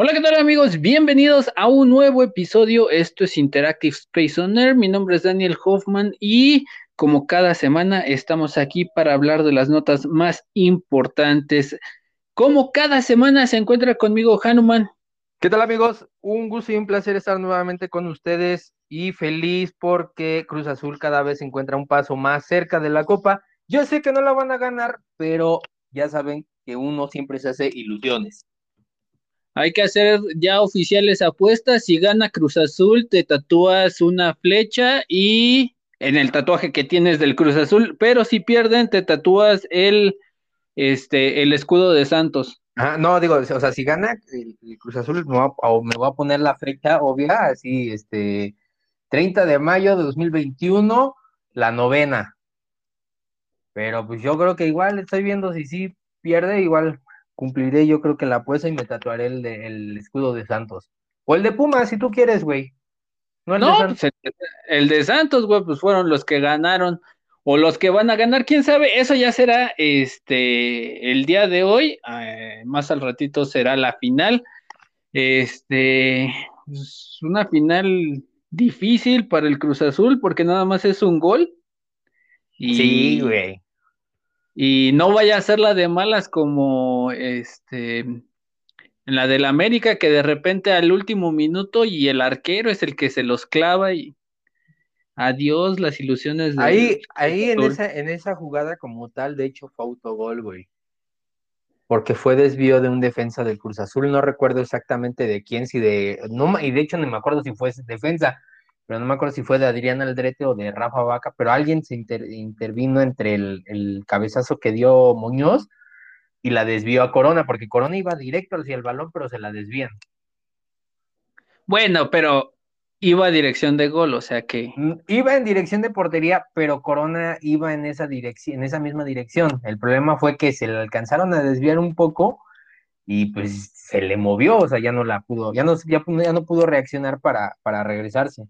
Hola, ¿qué tal amigos? Bienvenidos a un nuevo episodio. Esto es Interactive Space Air. Mi nombre es Daniel Hoffman y como cada semana estamos aquí para hablar de las notas más importantes. Como cada semana se encuentra conmigo Hanuman. ¿Qué tal amigos? Un gusto y un placer estar nuevamente con ustedes y feliz porque Cruz Azul cada vez se encuentra un paso más cerca de la Copa. Yo sé que no la van a ganar, pero ya saben que uno siempre se hace ilusiones. Hay que hacer ya oficiales apuestas. Si gana Cruz Azul, te tatúas una flecha y en el tatuaje que tienes del Cruz Azul, pero si pierden, te tatúas el, este, el escudo de Santos. No, digo, o sea, si gana el, Cruz Azul, me voy, a, me voy a poner la fecha obvia, así, este, 30 de mayo de 2021, la novena. Pero pues yo creo que igual estoy viendo si sí pierde, igual cumpliré yo creo que la apuesta y me tatuaré el, de, el escudo de Santos. O el de Pumas, si tú quieres, güey. No, el, de Santos. Pues, el, de Santos, güey, pues fueron los que ganaron. O los que van a ganar, quién sabe, eso ya será este el día de hoy, eh, más al ratito será la final. Este, pues, una final difícil para el Cruz Azul porque nada más es un gol. Y, sí, güey y no vaya a ser la de malas como este en la del América que de repente al último minuto y el arquero es el que se los clava y adiós las ilusiones de ahí ahí en esa en esa jugada como tal de hecho fue autogol güey. Porque fue desvío de un defensa del Cruz Azul no recuerdo exactamente de quién si de no y de hecho no me acuerdo si fue defensa pero no me acuerdo si fue de Adrián Aldrete o de Rafa Vaca, pero alguien se intervino entre el, cabezazo que dio Muñoz y la desvió a Corona, porque Corona iba directo hacia el balón, pero se la desvían. Bueno, pero iba a dirección de gol, o sea que. Mm, iba en dirección de portería, pero Corona iba en esa dirección, en esa misma dirección. El problema fue que se le alcanzaron a desviar un poco y pues se le movió, o sea, ya no la pudo, ya no, ya, ya no pudo reaccionar para, para regresarse.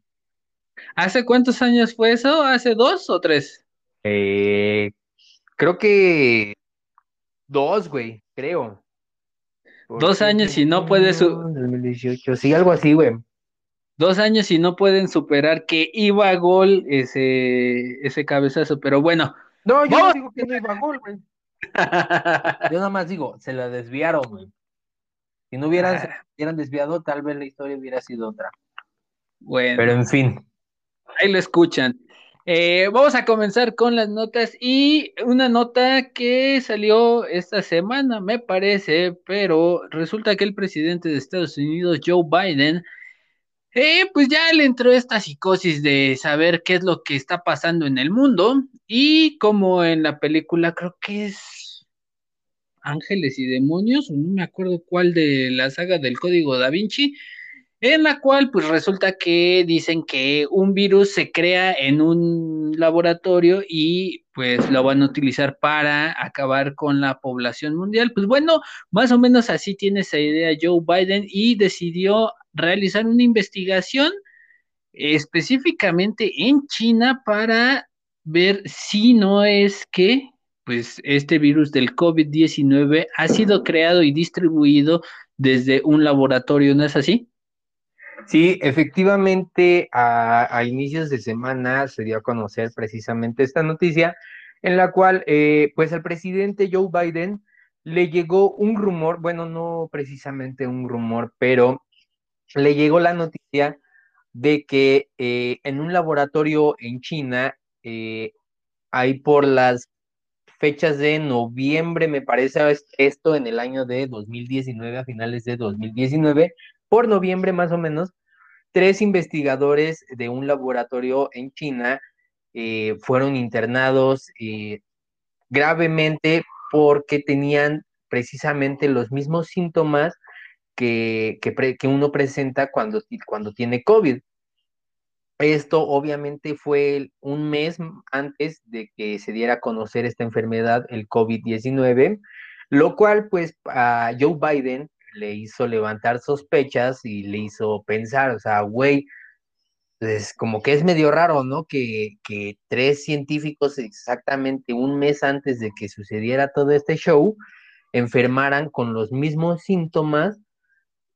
¿Hace cuántos años fue eso? ¿Hace dos o tres? Eh, creo que dos, güey, creo. Dos años y no puede su 2018, sí, algo así, güey. Dos años y no pueden superar que iba a gol ese, ese cabezazo, pero bueno. No, yo no digo que no iba a gol, güey. yo nada más digo, se la desviaron, güey. Si no hubieran, ah. hubieran desviado, tal vez la historia hubiera sido otra. Bueno. Pero en fin. Ahí lo escuchan. Eh, vamos a comenzar con las notas y una nota que salió esta semana, me parece, pero resulta que el presidente de Estados Unidos, Joe Biden, eh, pues ya le entró esta psicosis de saber qué es lo que está pasando en el mundo y como en la película creo que es Ángeles y Demonios, no me acuerdo cuál de la saga del Código Da Vinci, en la cual pues resulta que dicen que un virus se crea en un laboratorio y pues lo van a utilizar para acabar con la población mundial. Pues bueno, más o menos así tiene esa idea Joe Biden y decidió realizar una investigación específicamente en China para ver si no es que pues este virus del COVID-19 ha sido creado y distribuido desde un laboratorio, ¿no es así? Sí, efectivamente, a, inicios de semana se dio a conocer precisamente esta noticia en la cual, eh, pues, al presidente Joe Biden le llegó un rumor, bueno, no precisamente un rumor, pero le llegó la noticia de que eh, en un laboratorio en China, eh, ahí por las fechas de noviembre, me parece esto en el año de 2019, a finales de 2019, por noviembre más o menos, tres investigadores de un laboratorio en China eh, fueron internados eh, gravemente porque tenían precisamente los mismos síntomas que, que, uno presenta cuando, cuando tiene COVID. Esto obviamente fue un mes antes de que se diera a conocer esta enfermedad, el COVID-19, lo cual pues Joe Biden le hizo levantar sospechas y le hizo pensar, o sea, güey, pues como que es medio raro, ¿no? Que, que, tres científicos exactamente un mes antes de que sucediera todo este show enfermaran con los mismos síntomas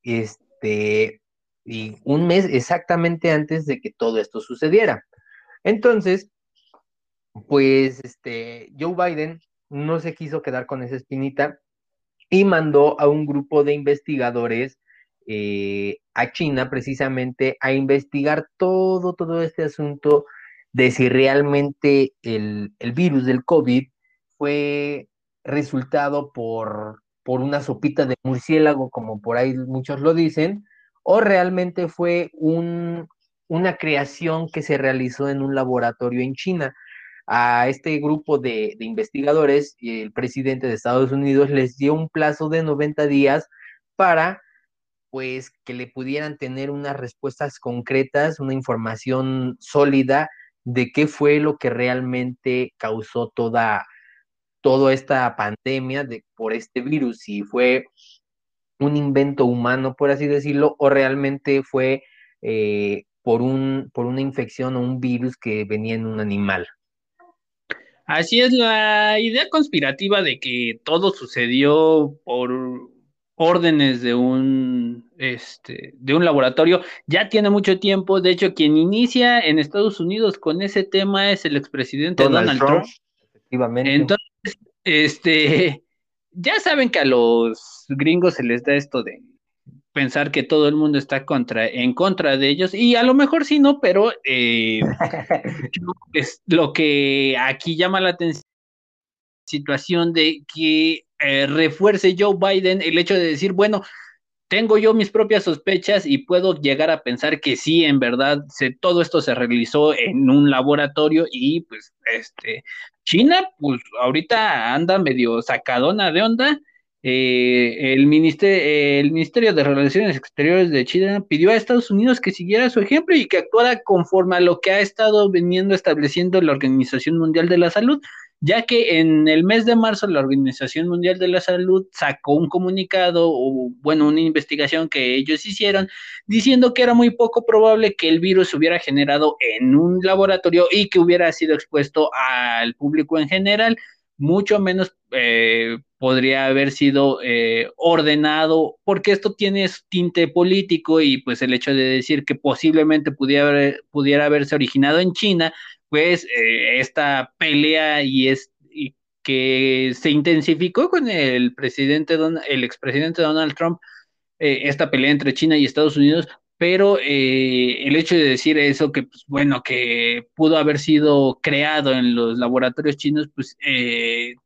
este, y un mes exactamente antes de que todo esto sucediera. Entonces, pues este, Joe Biden no se quiso quedar con esa espinita y mandó a un grupo de investigadores eh, a China precisamente a investigar todo, todo este asunto de si realmente el, el virus del COVID fue resultado por, por una sopita de murciélago, como por ahí muchos lo dicen, o realmente fue un, una creación que se realizó en un laboratorio en China. A este grupo de, de investigadores, el presidente de Estados Unidos les dio un plazo de 90 días para pues que le pudieran tener unas respuestas concretas, una información sólida de qué fue lo que realmente causó toda, toda esta pandemia de, por este virus, si fue un invento humano, por así decirlo, o realmente fue eh, por, un, por una infección o un virus que venía en un animal. Así es la idea conspirativa de que todo sucedió por órdenes de un, este, de un laboratorio ya tiene mucho tiempo. De hecho, quien inicia en Estados Unidos con ese tema es el expresidente Donald, Trump. Efectivamente. Entonces, este, ya saben que a los gringos se les da esto de pensar que todo el mundo está contra, en contra de ellos, y a lo mejor sí, no, pero eh, es lo que aquí llama la atención situación de que eh, refuerce Joe Biden el hecho de decir, bueno, tengo yo mis propias sospechas y puedo llegar a pensar que sí, en verdad, se, todo esto se realizó en un laboratorio y pues este, China, pues ahorita anda medio sacadona de onda. Eh, el, ministerio, de Relaciones Exteriores de China pidió a Estados Unidos que siguiera su ejemplo y que actuara conforme a lo que ha estado veniendo estableciendo la Organización Mundial de la Salud ya que en el mes de marzo la Organización Mundial de la Salud sacó un comunicado o, bueno, una investigación que ellos hicieron diciendo que era muy poco probable que el virus hubiera generado en un laboratorio y que hubiera sido expuesto al público en general, mucho menos eh, podría haber sido eh, ordenado, porque esto tiene tinte político y pues el hecho de decir que posiblemente pudiera, pudiera haberse originado en China, pues eh, esta pelea y, es, que se intensificó con el presidente, el expresidente Donald Trump, eh, esta pelea entre China y Estados Unidos, pero eh, el hecho de decir eso, que pues, bueno, que pudo haber sido creado en los laboratorios chinos, pues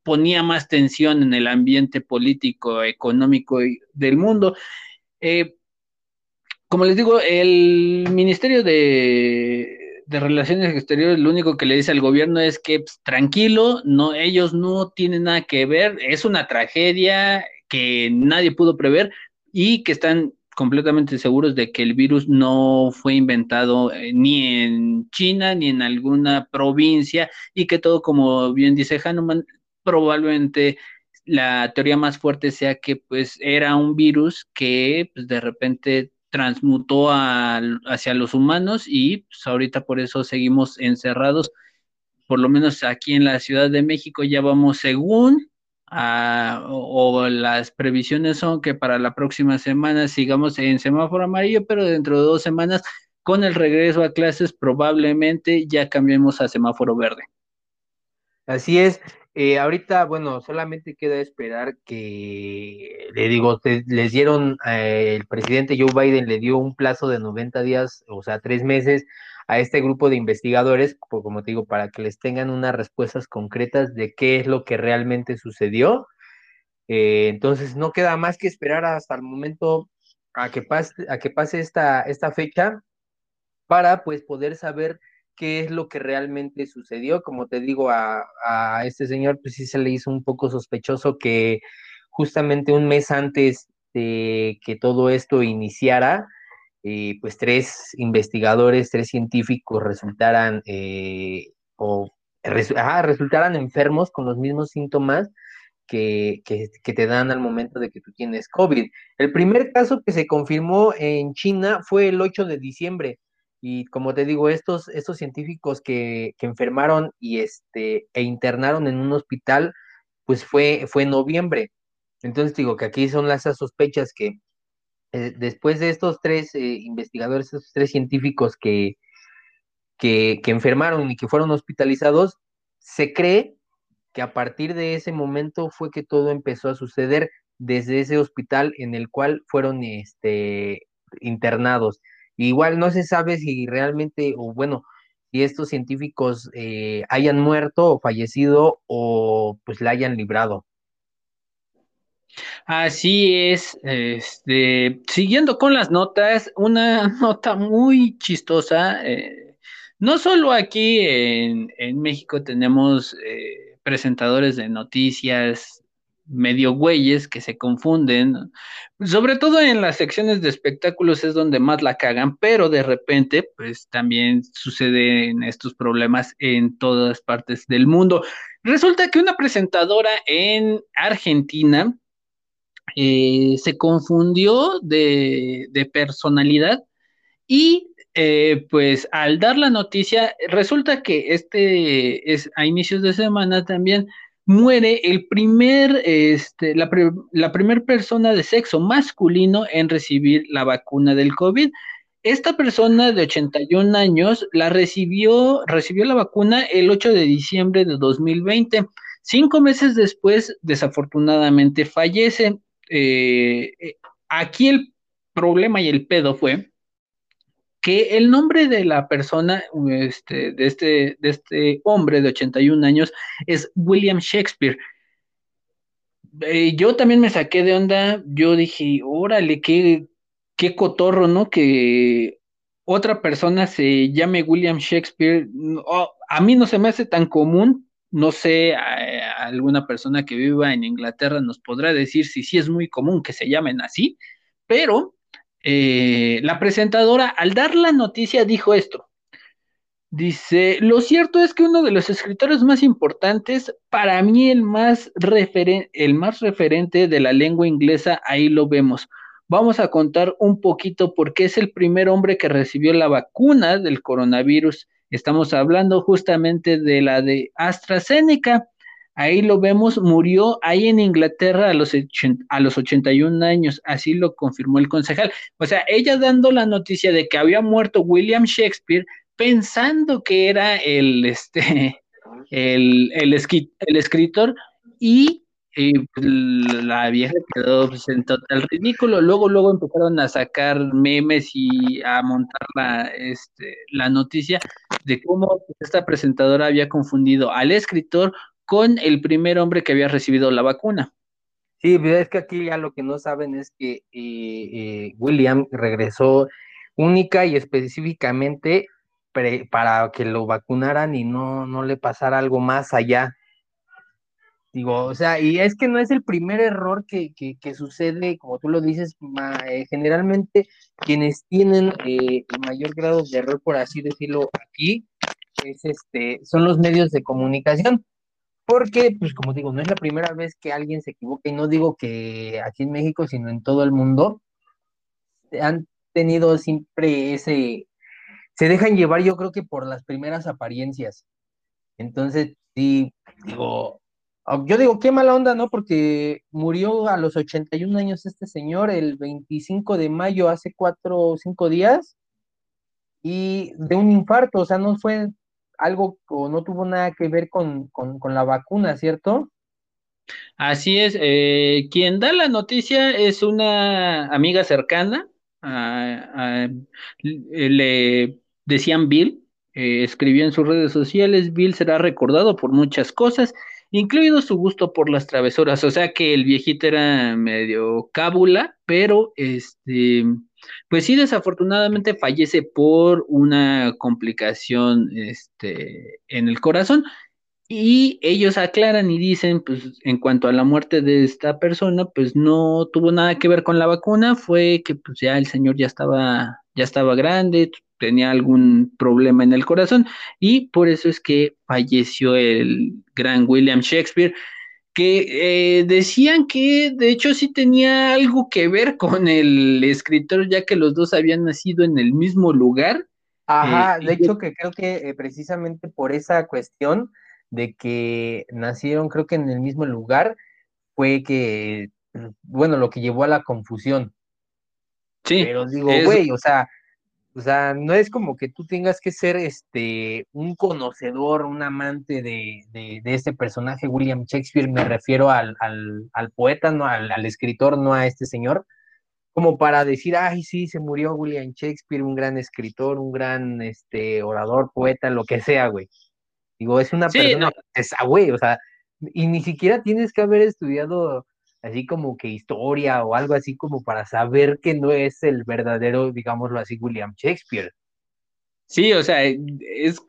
ponía más tensión en el ambiente político, económico del mundo. como les digo, el Ministerio de de Relaciones Exteriores lo único que le dice al gobierno es que pues, tranquilo, no, ellos no tienen nada que ver, es una tragedia que nadie pudo prever y que están completamente seguros de que el virus no fue inventado eh, ni en China ni en alguna provincia y que todo, como bien dice Hanuman, probablemente la teoría más fuerte sea que pues era un virus que pues, de repente transmutó hacia los humanos y pues, ahorita por eso seguimos encerrados, por lo menos aquí en la Ciudad de México ya vamos según o, las previsiones son que para la próxima semana sigamos en semáforo amarillo, pero dentro de dos semanas con el regreso a clases probablemente ya cambiemos a semáforo verde. Así es, eh, ahorita, bueno, solamente queda esperar que, le digo, les dieron, eh, el presidente Joe Biden le dio un plazo de 90 días, o sea, tres meses, a este grupo de investigadores, como te digo, para que les tengan unas respuestas concretas de qué es lo que realmente sucedió. Eh, entonces, no queda más que esperar hasta el momento a que pase, a que pase esta, esta fecha para, pues, poder saber qué es lo que realmente sucedió. Como te digo, a, este señor, pues sí se le hizo un poco sospechoso que justamente un mes antes de que todo esto iniciara, pues tres investigadores, tres científicos resultaran eh, o enfermos con los mismos síntomas que, que, te dan al momento de que tú tienes COVID. El primer caso que se confirmó en China fue el 8 de diciembre. Y como te digo, estos, estos científicos que, que, enfermaron y este, e internaron en un hospital, pues fue, fue en noviembre. Entonces digo que aquí son las sospechas que eh, después de estos tres eh, investigadores, estos tres científicos que, que, enfermaron y que fueron hospitalizados, se cree que a partir de ese momento fue que todo empezó a suceder desde ese hospital en el cual fueron este, internados. Igual no se sabe si realmente, o bueno, si estos científicos eh, hayan muerto o fallecido o pues la hayan librado. Así es, este, siguiendo con las notas, una nota muy chistosa. Eh, no solo aquí en, México tenemos eh, presentadores de noticias medio güeyes que se confunden, sobre todo en las secciones de espectáculos es donde más la cagan, pero de repente pues también suceden estos problemas en todas partes del mundo. Resulta que una presentadora en Argentina eh, se confundió de, personalidad y eh, pues al dar la noticia, resulta que este es a inicios de semana también muere el primer, este, la, la primera persona de sexo masculino en recibir la vacuna del COVID. Esta persona de 81 años la recibió, recibió la vacuna el 8 de diciembre de 2020. Cinco meses después, desafortunadamente, fallece. Eh, eh, aquí el problema y el pedo fue que el nombre de la persona, este, de, este, de este hombre de 81 años, es William Shakespeare. Eh, yo también me saqué de onda, yo dije, órale, qué, qué cotorro, ¿no? Que otra persona se llame William Shakespeare. a mí no se me hace tan común, no sé, alguna persona que viva en Inglaterra nos podrá decir si sí es muy común que se llamen así, pero eh, la presentadora al dar la noticia dijo esto. Dice, lo cierto es que uno de los escritores más importantes, para mí el más, el más referente de la lengua inglesa, ahí lo vemos. Vamos a contar un poquito porque es el primer hombre que recibió la vacuna del coronavirus. Estamos hablando justamente de la de AstraZeneca. Ahí lo vemos, murió ahí en Inglaterra a los, a los 81 años, así lo confirmó el concejal. O sea, ella dando la noticia de que había muerto William Shakespeare, pensando que era el, este, el, el, el escritor, y pues, la vieja quedó pues, en total ridículo. Luego, luego empezaron a sacar memes y a montar la, este, la noticia de cómo esta presentadora había confundido al escritor con el primer hombre que había recibido la vacuna. Sí, es que aquí ya lo que no saben es que eh, eh, William regresó única y específicamente para que lo vacunaran y no, no le pasara algo más allá. Digo, o sea, y es que no es el primer error que, sucede, como tú lo dices, eh, generalmente quienes tienen el mayor grado de error, por así decirlo, aquí, es este, son los medios de comunicación porque, pues como digo, no es la primera vez que alguien se equivoca y no digo que aquí en México, sino en todo el mundo, han tenido siempre ese, se dejan llevar yo creo que por las primeras apariencias. Entonces, sí, digo, yo digo, qué mala onda, ¿no? Porque murió a los 81 años este señor el 25 de mayo, hace cuatro o cinco días, y de un infarto, o sea, no fue algo o no tuvo nada que ver con, la vacuna, ¿cierto? Así es, eh, quien da la noticia es una amiga cercana, le decían Bill, eh, escribió en sus redes sociales, Bill será recordado por muchas cosas, incluido su gusto por las travesuras, o sea que el viejito era medio cábula, pero este pues sí, desafortunadamente fallece por una complicación este, en el corazón. Y ellos aclaran y dicen, pues en cuanto a la muerte de esta persona, pues no tuvo nada que ver con la vacuna, fue que pues ya el señor ya estaba, ya estaba grande, tenía algún problema en el corazón y por eso es que falleció el gran William Shakespeare que eh, decían que de hecho sí tenía algo que ver con el escritor, ya que los dos habían nacido en el mismo lugar. Ajá, eh, de hecho que creo que eh, precisamente por esa cuestión de que nacieron creo que en el mismo lugar fue que, bueno, lo que llevó a la confusión. Sí. Pero digo, güey, o sea, o sea, no es como que tú tengas que ser este un conocedor, un amante de, de, este personaje, William Shakespeare, me refiero al, al, poeta, no al, al, escritor, no a este señor, como para decir, ay, sí, se murió William Shakespeare, un gran escritor, un gran este, orador, poeta, lo que sea, güey. Digo, es una persona, esa, güey, o sea, y ni siquiera tienes que haber estudiado así como que historia o algo así como para saber que no es el verdadero, digámoslo así, William Shakespeare. Sí, o sea, es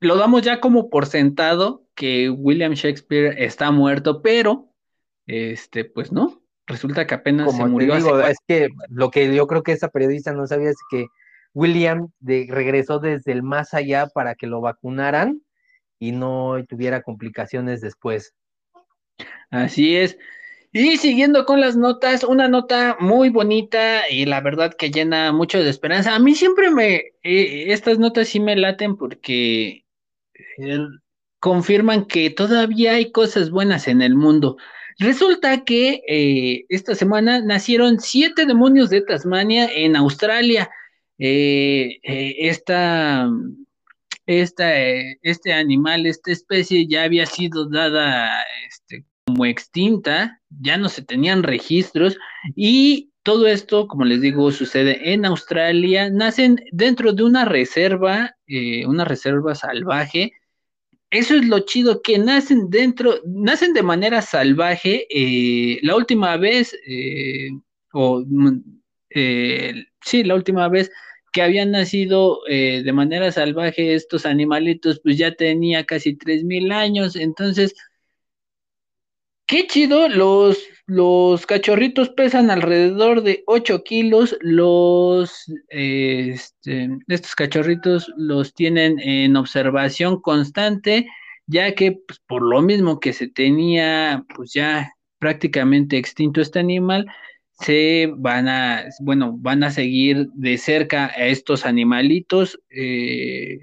lo damos ya como por sentado que William Shakespeare está muerto, pero este, pues no, resulta que apenas se murió. es que lo que yo creo que esa periodista no sabía es que William de, regresó desde el más allá para que lo vacunaran y no tuviera complicaciones después. Así es. Y siguiendo con las notas, una nota muy bonita y la verdad que llena mucho de esperanza. A mí siempre me, eh, estas notas sí me laten porque eh, confirman que todavía hay cosas buenas en el mundo. Resulta que eh, esta semana nacieron siete demonios de Tasmania en Australia. esta, esta, este animal, esta especie ya había sido dada este, como extinta, ya no se tenían registros y todo esto, como les digo, sucede en Australia, nacen dentro de una reserva, eh, una reserva salvaje. Eso es lo chido, que nacen dentro, nacen de manera salvaje. Eh, la última vez, eh, o mm, sí, la última vez que habían nacido de manera salvaje estos animalitos, pues ya tenía casi 3.000 años, entonces Qué chido, los, los cachorritos pesan alrededor de 8 kilos, los, este, estos cachorritos los tienen en observación constante, ya que pues, por lo mismo que se tenía pues ya prácticamente extinto este animal, se van a, bueno, van a seguir de cerca a estos animalitos, eh,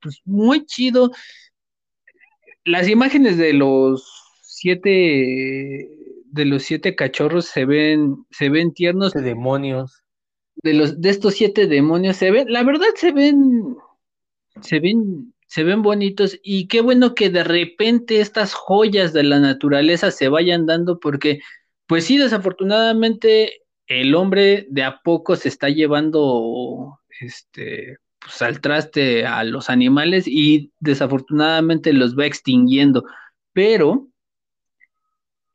pues muy chido. Las imágenes de los siete de los siete cachorros se ven, se ven tiernos. De demonios. De los, de estos siete demonios se ven, la verdad se ven, se ven, se ven bonitos y qué bueno que de repente estas joyas de la naturaleza se vayan dando porque, pues sí, desafortunadamente el hombre de a poco se está llevando, este, pues al traste a los animales y desafortunadamente los va extinguiendo, pero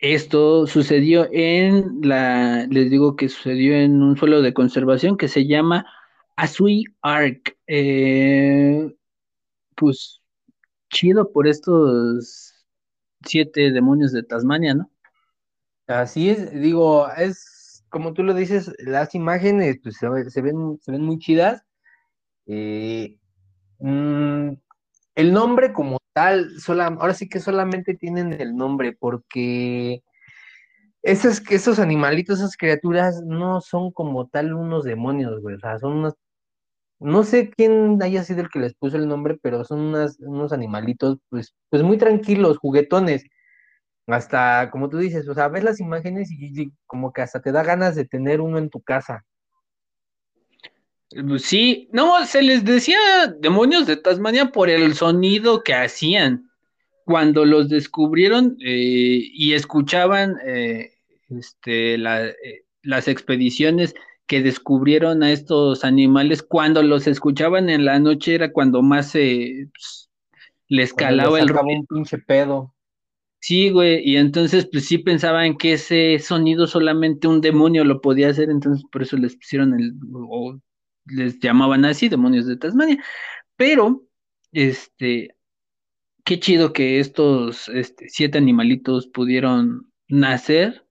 esto sucedió en la, les digo que sucedió en un suelo de conservación que se llama Asui Ark. Eh, pues chido por estos siete demonios de Tasmania, ¿no? Así es, digo, es como tú lo dices, las imágenes pues, se, ven, se ven muy chidas. Eh, mm, el nombre como tal, ahora sí que solamente tienen el nombre, porque esos, esos animalitos, esas criaturas, no son como tal unos demonios, güey. O sea, son unos. No sé quién haya sido el que les puso el nombre, pero son unos animalitos, pues, pues muy tranquilos, juguetones. Hasta, como tú dices, o sea, ves las imágenes y como que hasta te da ganas de tener uno en tu casa. Sí, no, se les decía demonios de Tasmania por el sonido que hacían. Cuando los descubrieron eh, y escuchaban eh, este, eh, las expediciones que descubrieron a estos animales, cuando los escuchaban en la noche era cuando más se pues, les calaba el ruido. un pinche pedo. Sí, güey, y entonces pues sí pensaban que ese sonido solamente un demonio lo podía hacer, entonces por eso les pusieron el, les llamaban así, demonios de Tasmania, pero, este, qué chido que estos este, siete animalitos pudieron nacer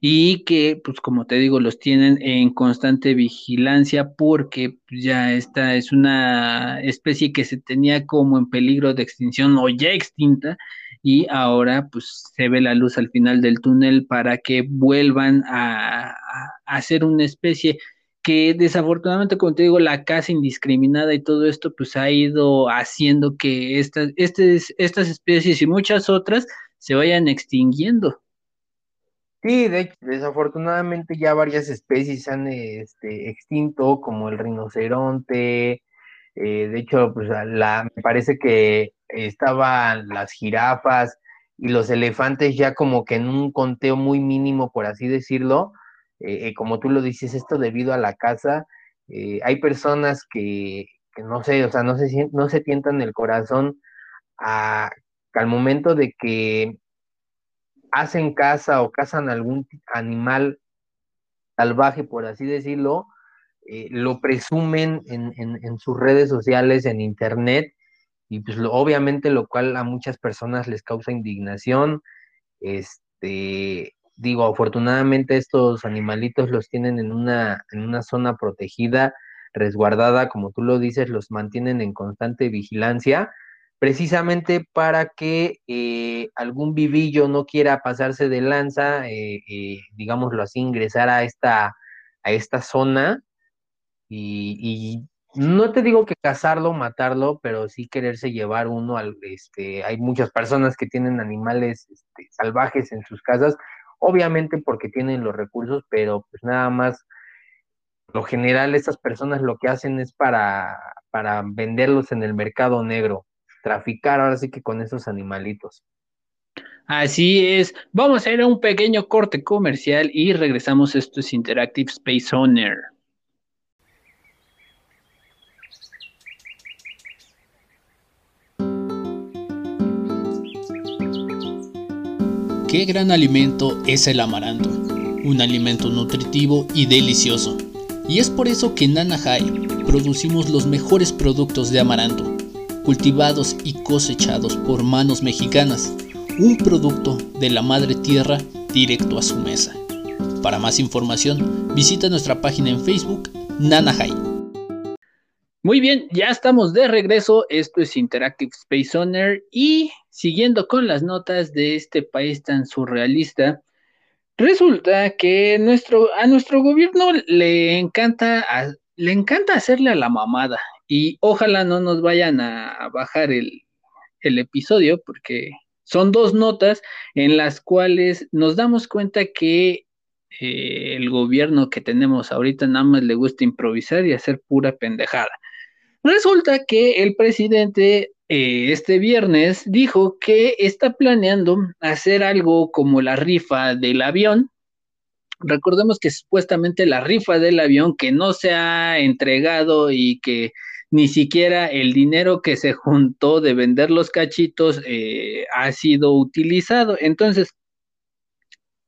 y que, pues como te digo, los tienen en constante vigilancia porque ya esta es una especie que se tenía como en peligro de extinción o ya extinta y ahora pues se ve la luz al final del túnel para que vuelvan a, a, ser una especie que desafortunadamente, como te digo, la caza indiscriminada y todo esto, pues ha ido haciendo que estas, estas especies y muchas otras se vayan extinguiendo. Sí, de hecho, desafortunadamente ya varias especies han este, extinto, como el rinoceronte, eh, de hecho, pues la, me parece que estaban las jirafas y los elefantes ya como que en un conteo muy mínimo, por así decirlo, eh, eh, como tú lo dices, esto debido a la caza, hay personas que, no sé, o sea, no se, no se tientan el corazón a, al momento de que hacen caza o cazan algún animal salvaje, por así decirlo, eh, lo presumen en, sus redes sociales, en internet, y pues obviamente lo cual a muchas personas les causa indignación. Este, digo, afortunadamente estos animalitos los tienen en una, en una zona protegida, resguardada, como tú lo dices, los mantienen en constante vigilancia, precisamente para que eh, algún vivillo no quiera pasarse de lanza, eh, digámoslo así, ingresar a esta, a esta zona y, no te digo que cazarlo, matarlo, pero sí quererse llevar uno al, este, hay muchas personas que tienen animales este, salvajes en sus casas, obviamente porque tienen los recursos, pero pues nada más, lo general estas personas lo que hacen es para, para venderlos en el mercado negro, traficar ahora sí que con esos animalitos. Así es, vamos a hacer un pequeño corte comercial y regresamos. Esto es Interactive Space Owner. Qué gran alimento es el amaranto, un alimento nutritivo y delicioso. Y es por eso que en Nanahai producimos los mejores productos de amaranto, cultivados y cosechados por manos mexicanas, un producto de la madre tierra directo a su mesa. Para más información, visita nuestra página en Facebook, Nanahai. Muy bien, ya estamos de regreso. Esto es Interactive Space Owner y siguiendo con las notas de este país tan surrealista, resulta que nuestro, a nuestro gobierno le encanta, le encanta hacerle a la mamada y ojalá no nos vayan a, bajar el, episodio porque son dos notas en las cuales nos damos cuenta que eh, el gobierno que tenemos ahorita nada más le gusta improvisar y hacer pura pendejada. Resulta que el presidente eh, este viernes dijo que está planeando hacer algo como la rifa del avión. Recordemos que supuestamente la rifa del avión que no se ha entregado y que ni siquiera el dinero que se juntó de vender los cachitos eh, ha sido utilizado. Entonces,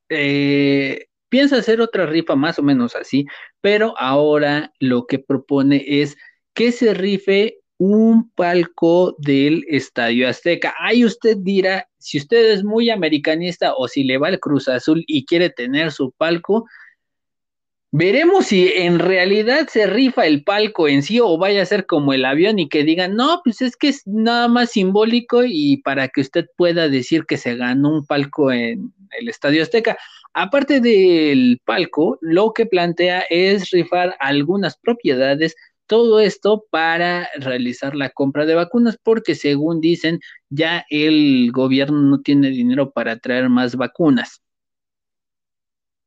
eh, piensa hacer otra rifa más o menos así, pero ahora lo que propone es que se rife un palco del Estadio Azteca. Ahí usted dirá, si usted es muy americanista o si le va el Cruz Azul y quiere tener su palco, veremos si en realidad se rifa el palco en sí o vaya a ser como el avión y que digan, no, pues es que es nada más simbólico y para que usted pueda decir que se ganó un palco en el Estadio Azteca. Aparte del palco, lo que plantea es rifar algunas propiedades todo esto para realizar la compra de vacunas, porque según dicen, ya el gobierno no tiene dinero para traer más vacunas.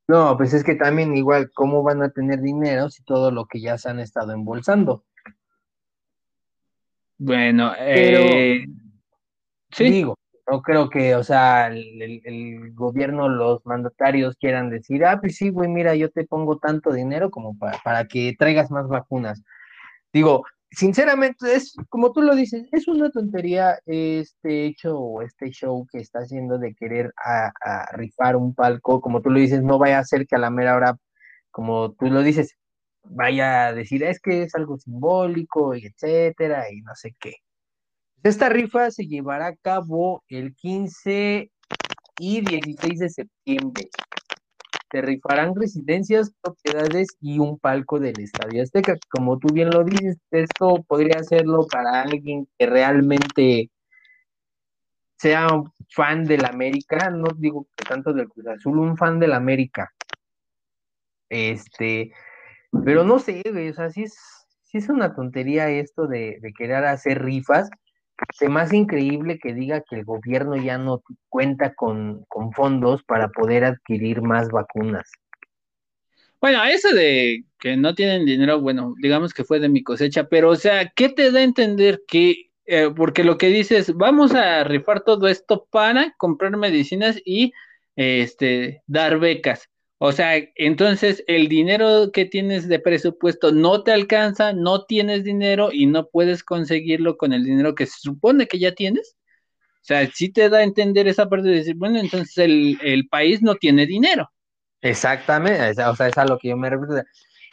No, pues es que también igual, ¿cómo van a tener dinero si todo lo que ya se han estado embolsando? Bueno, eh, sí. digo, no creo que, o sea, el, el, gobierno, los mandatarios quieran decir, ah, pues sí, güey, mira, yo te pongo tanto dinero como para, para que traigas más vacunas. Digo, sinceramente, es como tú lo dices, es una tontería este hecho o este show que está haciendo de querer a, rifar un palco, como tú lo dices, no vaya a ser que a la mera hora, como tú lo dices, vaya a decir, es que es algo simbólico y etcétera, y no sé qué. Esta rifa se llevará a cabo el 15 y 16 de septiembre te rifarán residencias, propiedades y un palco del Estadio Azteca. Como tú bien lo dices, esto podría hacerlo para alguien que realmente sea un fan del América, no digo que tanto del Cruz Azul, un fan del América. Este, pero no sé, o sea, sí es, sí es una tontería esto de querer hacer rifas se me hace increíble que diga que el gobierno ya no cuenta con, con fondos para poder adquirir más vacunas. Bueno, eso de que no tienen dinero, bueno, digamos que fue de mi cosecha, pero o sea, ¿qué te da a entender que, eh, porque lo que dices, vamos a rifar todo esto para comprar medicinas y este, dar becas? O sea, entonces el dinero que tienes de presupuesto no te alcanza, no tienes dinero y no puedes conseguirlo con el dinero que se supone que ya tienes. O sea, sí te da a entender esa parte de decir, bueno, entonces el, el país no tiene dinero. Exactamente, o sea, es a lo que yo me refiero.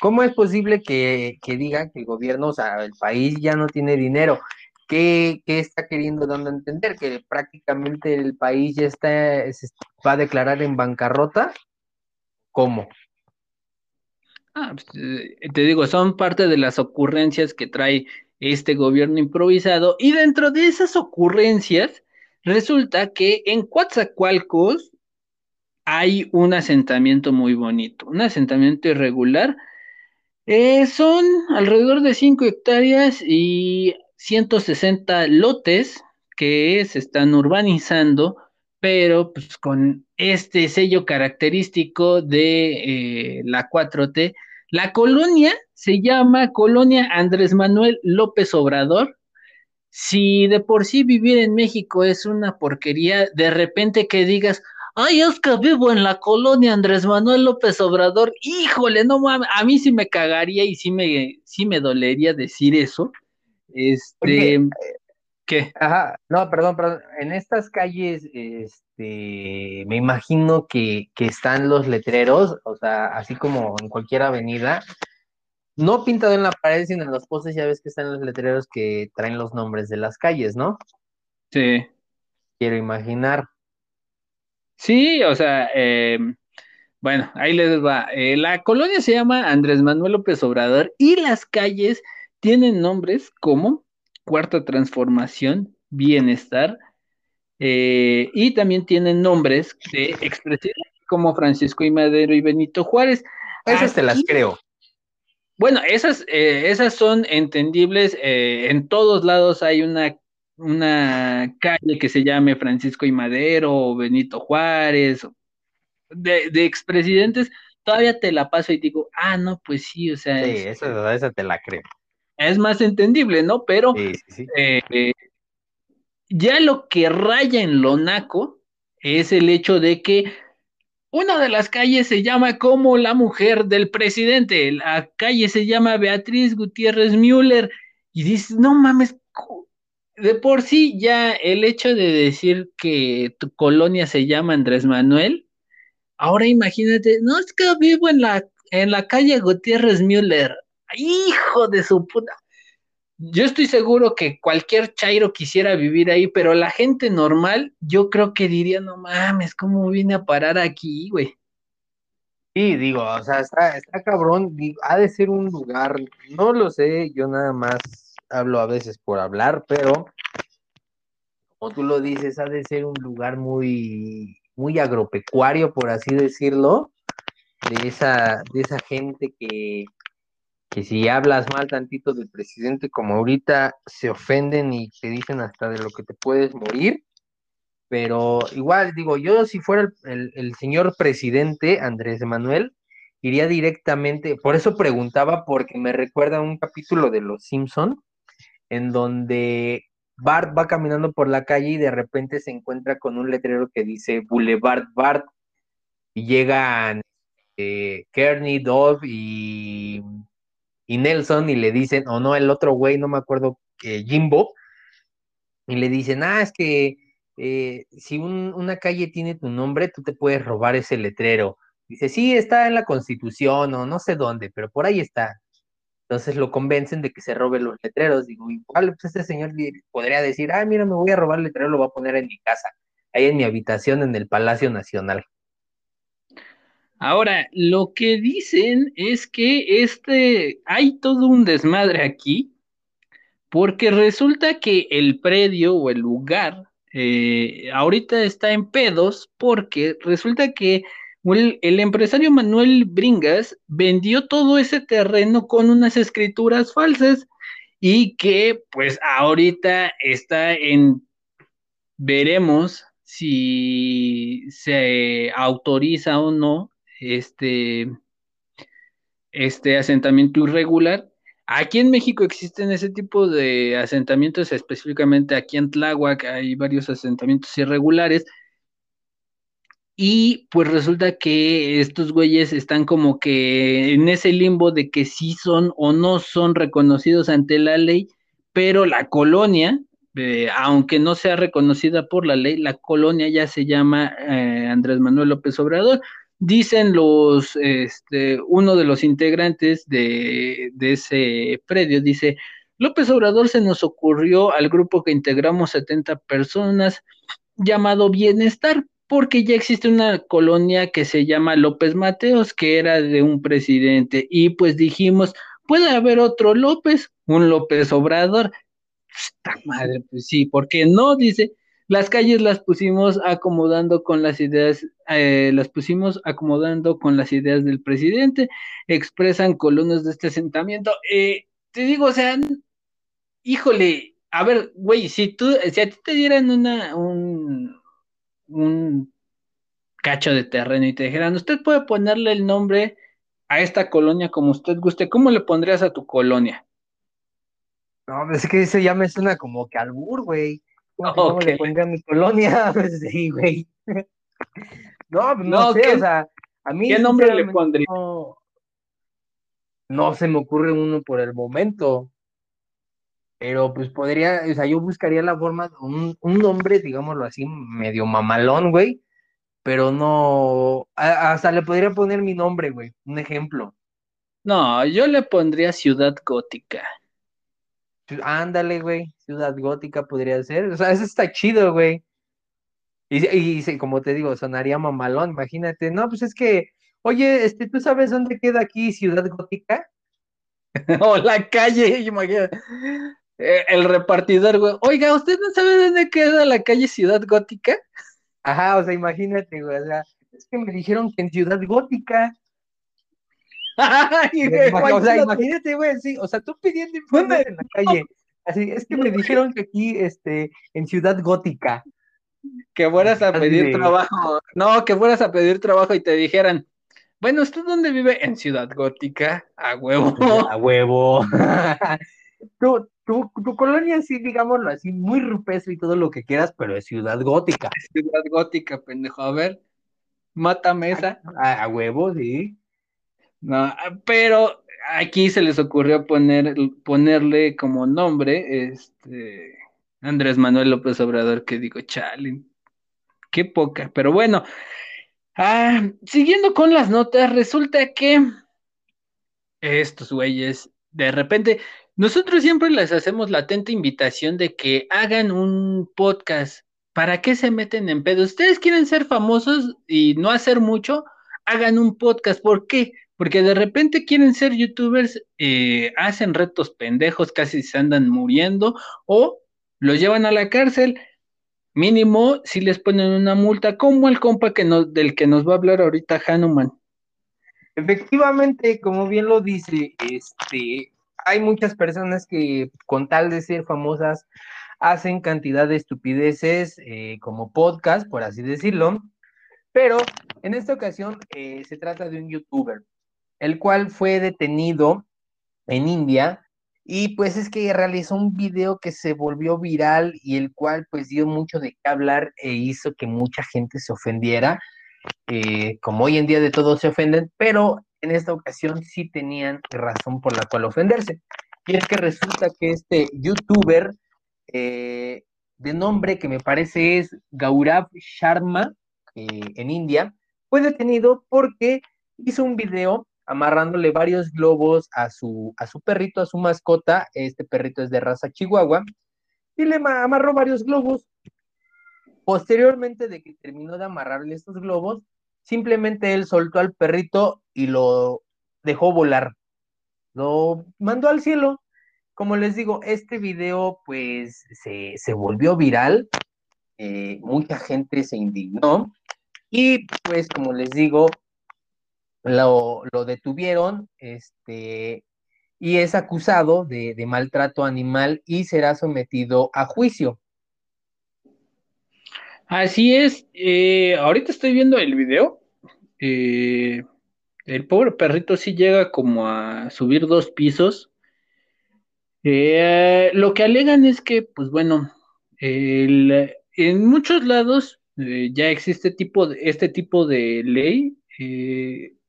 ¿Cómo es posible que, que diga que el gobierno, o sea, el país ya no tiene dinero? ¿Qué, ¿Qué, está queriendo dando a entender? Que prácticamente el país ya está, va a declarar en bancarrota ¿Cómo? Ah, pues, eh, te digo, son parte de las ocurrencias que trae este gobierno improvisado y dentro de esas ocurrencias resulta que en Coatzacoalcos hay un asentamiento muy bonito, un asentamiento irregular. Eh, son alrededor de 5 hectáreas y 160 lotes que se están urbanizando pero pues con este sello característico de eh, la 4T. La colonia se llama Colonia Andrés Manuel López Obrador. Si de por sí vivir en México es una porquería, de repente que digas, ay, es que vivo en la colonia Andrés Manuel López Obrador, híjole, no mames, a mí sí me cagaría y sí me, sí me dolería decir eso. Este, ¿Qué? Ajá, no, perdón, perdón. En estas calles, este, me imagino que, que están los letreros, o sea, así como en cualquier avenida, no pintado en la pared, sino en los postes, ya ves que están los letreros que traen los nombres de las calles, ¿no? Sí. Quiero imaginar. Sí, o sea, em, bueno, ahí les va. Eh, la colonia se llama Andrés Manuel López Obrador y las calles tienen nombres como cuarta transformación, bienestar, eh, y también tienen nombres de expresidentes como Francisco y Madero y Benito Juárez. Esas te las creo. Bueno, esas, eh, esas son entendibles. Eh, en todos lados hay una, una calle que se llame Francisco y Madero o Benito Juárez, de, de expresidentes. Todavía te la paso y digo, ah, no, pues sí, o sea. Sí, esa te la creo es más entendible, ¿no? Pero eh, ya lo que raya en lo naco es el hecho de que una de las calles se llama como la mujer del presidente, la calle se llama Beatriz Gutiérrez Müller, y dices, no mames, de por sí ya el hecho de decir que tu colonia se llama Andrés Manuel, ahora imagínate, no es que vivo en la, en la calle Gutiérrez Müller, hijo de su puta. Yo estoy seguro que cualquier chairo quisiera vivir ahí, pero la gente normal, yo creo que diría, no mames, ¿cómo vine a parar aquí, güey? Sí, digo, o sea, está, está cabrón, ha de ser un lugar, no lo sé, yo nada más hablo a veces por hablar, pero como tú lo dices, ha de ser un lugar muy, muy agropecuario, por así decirlo, de esa, de esa gente que, que si hablas mal tantito del presidente como ahorita, se ofenden y te dicen hasta de lo que te puedes morir. Pero igual, digo, yo si fuera el, señor presidente Andrés Manuel, iría directamente, por eso preguntaba, porque me recuerda un capítulo de Los Simpson, en donde Bart va caminando por la calle y de repente se encuentra con un letrero que dice Boulevard Bart, y llegan eh, Kearney, Dove y y Nelson y le dicen, o no, el otro güey, no me acuerdo, Jimbo, y le dicen, ah, es que eh, si una calle tiene tu nombre, tú te puedes robar ese letrero. Dice, sí, está en la constitución o no sé dónde, pero por ahí está. Entonces lo convencen de que se robe los letreros. Digo, igual, pues este señor podría decir, ah, mira, me voy a robar el letrero, lo voy a poner en mi casa, ahí en mi habitación en el Palacio Nacional. Ahora, lo que dicen es que este, hay todo un desmadre aquí, porque resulta que el predio o el lugar eh, ahorita está en pedos, porque resulta que el, el, empresario Manuel Bringas vendió todo ese terreno con unas escrituras falsas y que pues ahorita está en, veremos si se autoriza o no este, este asentamiento irregular. Aquí en México existen ese tipo de asentamientos, específicamente aquí en Tláhuac hay varios asentamientos irregulares. Y pues resulta que estos güeyes están como que en ese limbo de que sí son o no son reconocidos ante la ley, pero la colonia, eh, aunque no sea reconocida por la ley, la colonia ya se llama eh, Andrés Manuel López Obrador. Dicen los, este, uno de los integrantes de, de ese predio, dice, López Obrador se nos ocurrió al grupo que integramos 70 personas llamado Bienestar, porque ya existe una colonia que se llama López Mateos, que era de un presidente, y pues dijimos, puede haber otro López, un López Obrador. Madre, pues sí, ¿por qué no? Dice, las calles las pusimos acomodando con las ideas, eh, las pusimos acomodando con las ideas del presidente, expresan colonos de este asentamiento. Eh, te digo, o sea, híjole, a ver, güey, si tú, si a ti te dieran una, un, un cacho de terreno y te dijeran, usted puede ponerle el nombre a esta colonia como usted guste, ¿cómo le pondrías a tu colonia? No, es que eso ya me suena como que albur, güey. ¿Cómo le ponga a mi colonia? Pues sí, güey. no, pues no, sé, o sea, a mí. ¿Qué nombre le pondría? No, se me ocurre uno por el momento. Pero pues podría, o sea, yo buscaría la forma, un, un nombre, digámoslo así, medio mamalón, güey. Pero no, hasta le podría poner mi nombre, güey, un ejemplo. No, yo le pondría Ciudad Gótica. Ándale, güey, Ciudad Gótica podría ser. O sea, eso está chido, güey. Y, y, como te digo, sonaría mamalón, imagínate. No, pues es que, oye, este, ¿tú sabes dónde queda aquí Ciudad Gótica? o la calle, imagínate. Eh, el repartidor, güey. Oiga, ¿usted no sabe dónde queda la calle Ciudad Gótica? Ajá, o sea, imagínate, güey. O sea, es que me dijeron que en Ciudad Gótica. O sea, imagínate, güey, sí, o sea, tú pidiendo informes en la calle. Así, es que me dijeron que aquí, este, en Ciudad Gótica. Que fueras a pedir trabajo. No, que fueras a pedir trabajo y te dijeran, bueno, ¿usted dónde vive? En Ciudad Gótica, a huevo. A huevo. tú, tu, tu colonia, sí, digámoslo así, muy rupestre y todo lo que quieras, pero es ciudad gótica. ciudad gótica, pendejo. A ver, mátame esa. A, a huevo, sí. No, pero aquí se les ocurrió poner, ponerle como nombre, este, Andrés Manuel López Obrador, que digo, chale, qué poca, pero bueno, ah, siguiendo con las notas, resulta que estos güeyes, de repente, nosotros siempre les hacemos la atenta invitación de que hagan un podcast. ¿Para qué se meten en pedo? Ustedes quieren ser famosos y no hacer mucho, hagan un podcast. ¿Por qué? Porque de repente quieren ser youtubers, eh, hacen retos pendejos, casi se andan muriendo, o los llevan a la cárcel. Mínimo, si les ponen una multa, como el compa que nos, del que nos va a hablar ahorita Hanuman. Efectivamente, como bien lo dice, este, hay muchas personas que con tal de ser famosas hacen cantidad de estupideces eh, como podcast, por así decirlo, pero en esta ocasión eh, se trata de un youtuber, el cual fue detenido en India y pues es que realizó un video que se volvió viral y el cual pues dio mucho de qué hablar e hizo que mucha gente se ofendiera, eh, como hoy en día de todos se ofenden, pero en esta ocasión sí tenían razón por la cual ofenderse. Y es que resulta que este youtuber eh, de nombre que me parece es Gaurav Sharma eh, en India, fue detenido porque hizo un video amarrándole varios globos a su, a su perrito, a su mascota. Este perrito es de raza chihuahua. Y le amarró varios globos. Posteriormente de que terminó de amarrarle estos globos, simplemente él soltó al perrito y lo dejó volar. Lo mandó al cielo. Como les digo, este video pues se, volvió viral. Eh, mucha gente se indignó. Y pues como les digo, lo, lo detuvieron. Este, y es acusado de, maltrato animal y será sometido a juicio. Así es, eh, ahorita estoy viendo el video. Eh, el pobre perrito sí llega como a subir dos pisos. Eh, lo que alegan es que, pues bueno, en muchos lados ya existe tipo de, este tipo de ley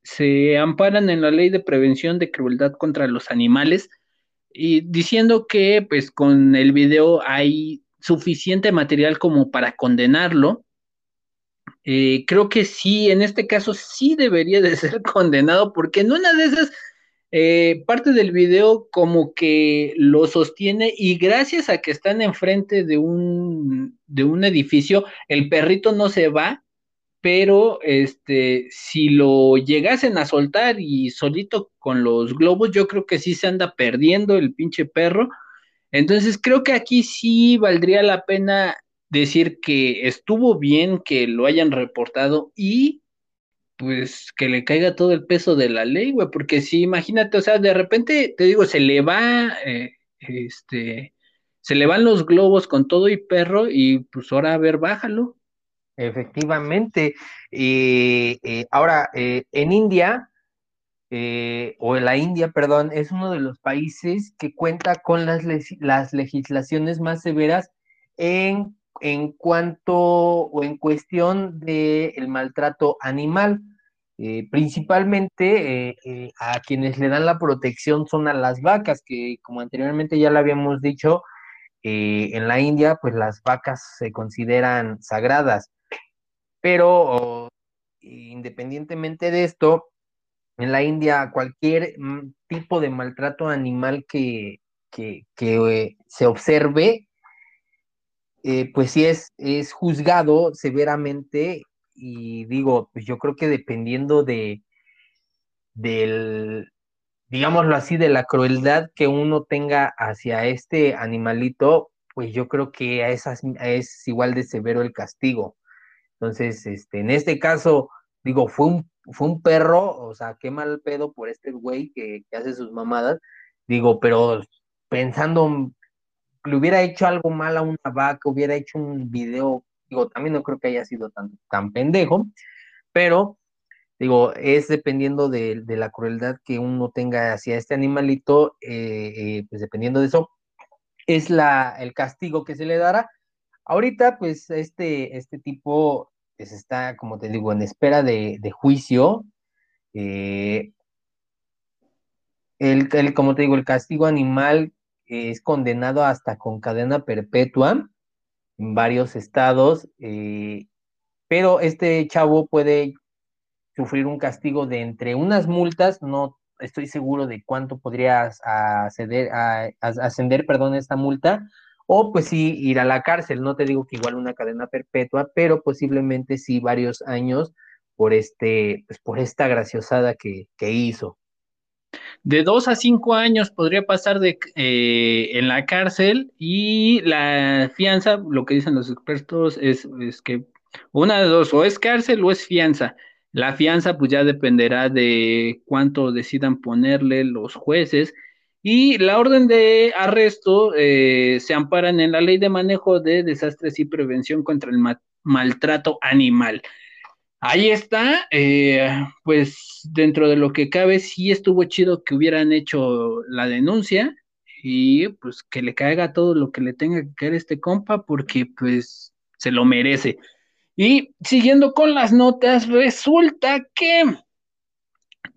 se amparan en la ley de prevención de crueldad contra los animales y diciendo que pues con el video hay suficiente material como para condenarlo. Eh, creo que sí, en este caso sí debería de ser condenado porque en una de esas eh, parte del video como que lo sostiene y gracias a que están enfrente de un, de un edificio, el perrito no se va pero este, si lo llegasen a soltar y solito con los globos, yo creo que sí se anda perdiendo el pinche perro. Entonces creo que aquí sí valdría la pena decir que estuvo bien que lo hayan reportado y pues que le caiga todo el peso de la ley, güey, porque si imagínate, o sea, de repente, te digo, se le va, eh, este, se le van los globos con todo y perro y pues ahora a ver, bájalo. Efectivamente. y eh, ahora, eh, en India, eh, o en la India, perdón, es uno de los países que cuenta con las, las legislaciones más severas en, en, cuanto o en cuestión del maltrato animal. principalmente a quienes le dan la protección son a las vacas, que como anteriormente ya lo habíamos dicho, en la India, pues las vacas se consideran sagradas pero independientemente de esto, en la India cualquier mm, tipo de maltrato animal que, eh, se observe, eh, pues sí es, es juzgado severamente y digo, pues yo creo que dependiendo de del, digámoslo así, de la crueldad que uno tenga hacia este animalito, pues yo creo que esas, es igual de severo el castigo. Entonces, este, en este caso, digo, fue un, fue un perro, o sea, qué mal pedo por este güey que, hace sus mamadas, digo, pero pensando, le hubiera hecho algo mal a una vaca, hubiera hecho un video, digo, también no creo que haya sido tan, tan pendejo, pero digo, es dependiendo de, la crueldad que uno tenga hacia este animalito, eh, eh, pues dependiendo de eso, es la, el castigo que se le dará. Ahorita, pues, este, este tipo pues, está, como te digo, en espera de, juicio. Eh, el, como te digo, el castigo animal es condenado hasta con cadena perpetua en varios estados, eh, pero este chavo puede sufrir un castigo de entre unas multas, no estoy seguro de cuánto podría ascender perdón, esta multa, o pues sí ir a la cárcel, no te digo que igual una cadena perpetua, pero posiblemente sí varios años por este, pues por esta graciosada que, hizo. De dos a cinco años podría pasar de, eh, en la cárcel y la fianza, lo que dicen los expertos es, es que una de dos, o es cárcel o es fianza. La fianza pues ya dependerá de cuánto decidan ponerle los jueces y la orden de arresto eh, se amparan en la ley de manejo de desastres y prevención contra el maltrato animal. Ahí está, eh, pues dentro de lo que cabe, sí estuvo chido que hubieran hecho la denuncia y pues que le caiga todo lo que le tenga que caer este compa porque pues se lo merece. Y siguiendo con las notas, resulta que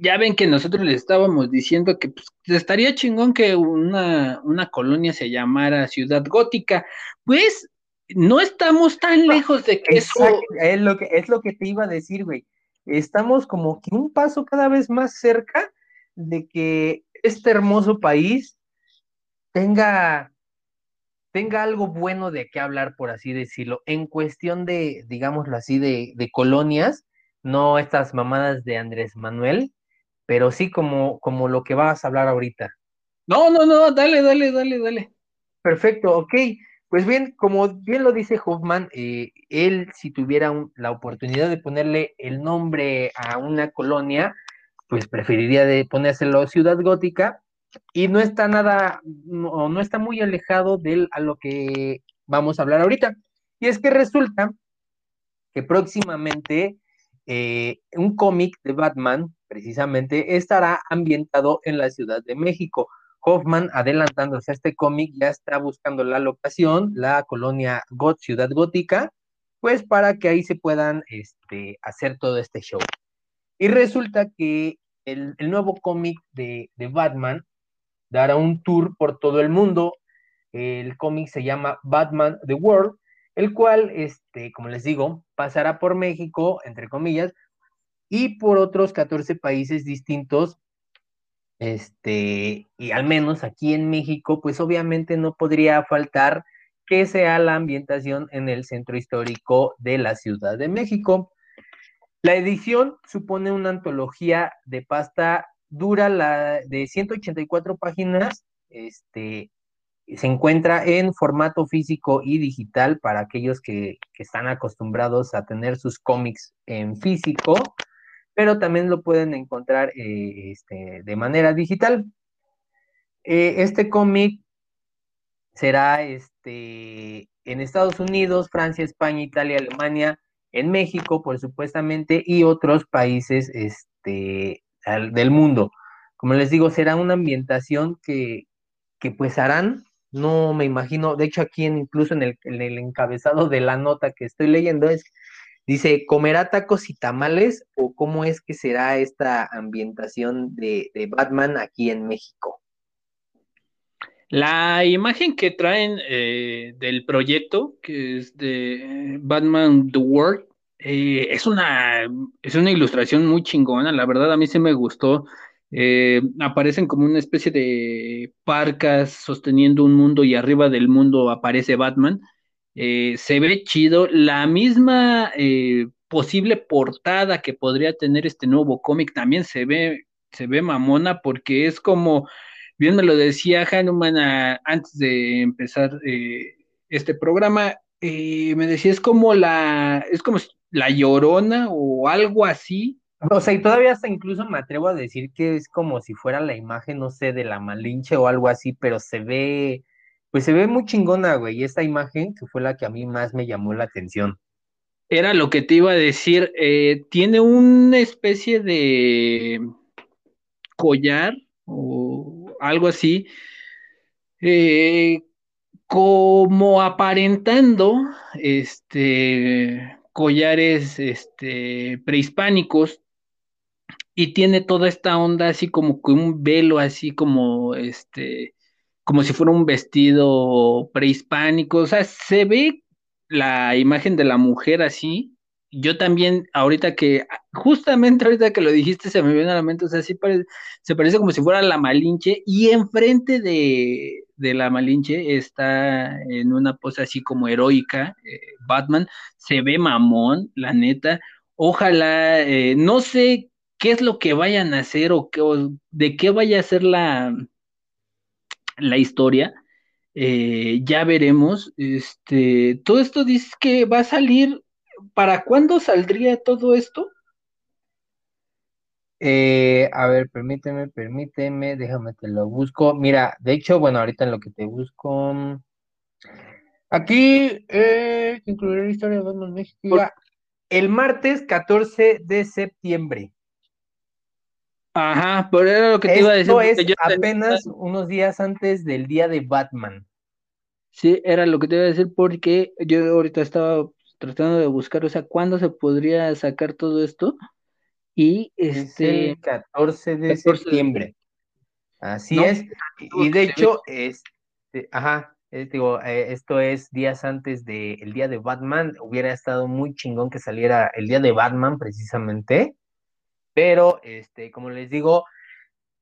ya ven que nosotros les estábamos diciendo que pues, estaría chingón que una, colonia se llamara Ciudad Gótica. Pues no estamos tan lejos de que eso. Es lo que, es lo que te iba a decir, güey. Estamos como que un paso cada vez más cerca de que este hermoso país tenga, tenga algo bueno de qué hablar, por así decirlo, en cuestión de, digámoslo así, de, de colonias, no estas mamadas de Andrés Manuel, pero sí como, como lo que vas a hablar ahorita. No, no, no, dale, dale, dale, dale. Perfecto, ok. Pues bien, como bien lo dice Hoffman, eh, él si tuviera la oportunidad de ponerle el nombre a una colonia, pues preferiría de ponérselo Ciudad Gótica, y no está nada, no, no está muy alejado de a lo que vamos a hablar ahorita. Y es que resulta que próximamente eh, un cómic de Batman, precisamente, estará ambientado en la Ciudad de México. Hoffman, adelantándose a este cómic, ya está buscando la locación, la colonia Got, Ciudad Gótica, pues para que ahí se puedan este, hacer todo este show. Y resulta que el, nuevo cómic de, de Batman dará un tour por todo el mundo. El cómic se llama Batman The World, el cual, este, como les digo, pasará por México, entre comillas, y por otros 14 países distintos este, y al menos aquí en México, pues obviamente no podría faltar que sea la ambientación en el centro histórico de la Ciudad de México. La edición supone una antología de pasta dura la de 184 páginas, este, se encuentra en formato físico y digital para aquellos que, que están acostumbrados a tener sus cómics en físico pero también lo pueden encontrar eh, este, de manera digital. Eh, este cómic será este, en Estados Unidos, Francia, España, Italia, Alemania, en México, por supuestamente, y otros países este, del mundo. Como les digo, será una ambientación que, que pues harán, no me imagino, de hecho aquí incluso en el, en el encabezado de la nota que estoy leyendo es Dice, ¿comerá tacos y tamales o cómo es que será esta ambientación de, Batman aquí en México? La imagen que traen eh, del proyecto, que es de Batman The World, eh, es, una, es una ilustración muy chingona, la verdad a mí se me gustó. Eh, aparecen como una especie de parcas sosteniendo un mundo y arriba del mundo aparece Batman. Eh, se ve chido. La misma eh, posible portada que podría tener este nuevo cómic también se ve, se ve mamona porque es como, bien me lo decía Hanuman antes de empezar eh, este programa, me decía, es como la, es como la llorona o algo así. O sea, y todavía hasta incluso me atrevo a decir que es como si fuera la imagen, no sé, de la Malinche o algo así, pero se ve, pues se ve muy chingona, güey, esta imagen que fue la que a mí más me llamó la atención. Era lo que te iba a decir, eh, tiene una especie de collar o algo así, eh, como aparentando este collares este, prehispánicos y tiene toda esta onda así como que un velo así como este como si fuera un vestido prehispánico, o sea, se ve la imagen de la mujer así. Yo también, ahorita que, justamente ahorita que lo dijiste, se me viene a la mente, o sea, sí se parece como si fuera la Malinche, y enfrente de, la Malinche está en una pose así como heroica, eh, Batman, se ve mamón, la neta. Ojalá, eh, no sé qué es lo que vayan a hacer o, qué, o de qué vaya a ser la, la historia. Eh, ya veremos. Este, todo esto dice que va a salir. ¿Para cuándo saldría todo esto? Eh, a ver, permíteme, permíteme, déjame que lo busco. Mira, de hecho, bueno, ahorita en lo que te busco. Aquí, eh, incluir la historia de México. El martes 14 de septiembre. Ajá, pero era lo que te iba a decir. es apenas unos días antes del día de Batman. Sí, era lo que te iba a decir porque yo ahorita estaba tratando de buscar, o sea, cuándo se podría sacar todo esto. Y este. el 14 de septiembre. Así es. Y de hecho, este, ajá, eh, digo, eh, esto es días antes del día de Batman. Hubiera estado muy chingón que saliera el día de Batman, precisamente pero este, como les digo,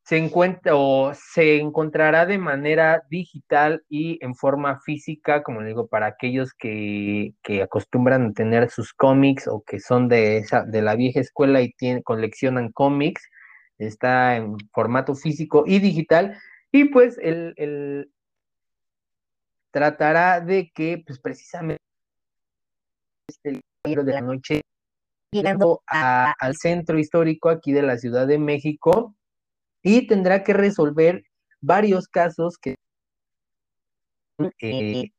se encuentra o se encontrará de manera digital y en forma física, como les digo, para aquellos que, acostumbran a tener sus cómics o que son de, esa, de la vieja escuela y tienen, coleccionan cómics, está en formato físico y digital, y pues el, tratará de que, pues precisamente, este libro de la noche llegando al centro histórico aquí de la Ciudad de México y tendrá que resolver varios casos que eh,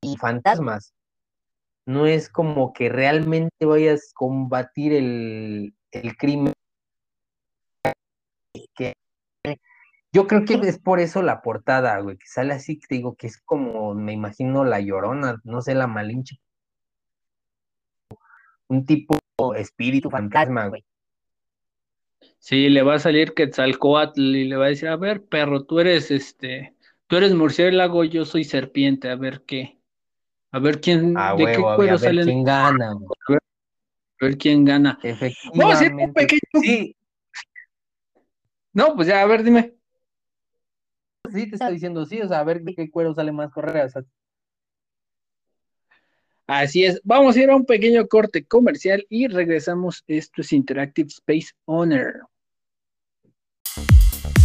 y fantasmas. No es como que realmente vayas a combatir el, el crimen. Yo creo que es por eso la portada, güey, que sale así, te digo que es como, me imagino la llorona, no sé, la malinche. Un tipo espíritu fantasma, güey. Sí, le va a salir Quetzalcoatl y le va a decir, a ver, perro, tú eres este, tú eres murciélago, yo soy serpiente, a ver qué, a ver quién, Ah, de qué huevo, a cuero ver salen, quién gana, güey. a ver quién gana. Vamos a hacer un Efectivamente. pequeño, Sí, no, pues ya, a ver, dime. sí, te estoy diciendo, sí, o sea, a ver de qué cuero sale más correa. O sea, Así es, vamos a ir a un pequeño corte comercial y regresamos. Esto es Interactive Space Owner.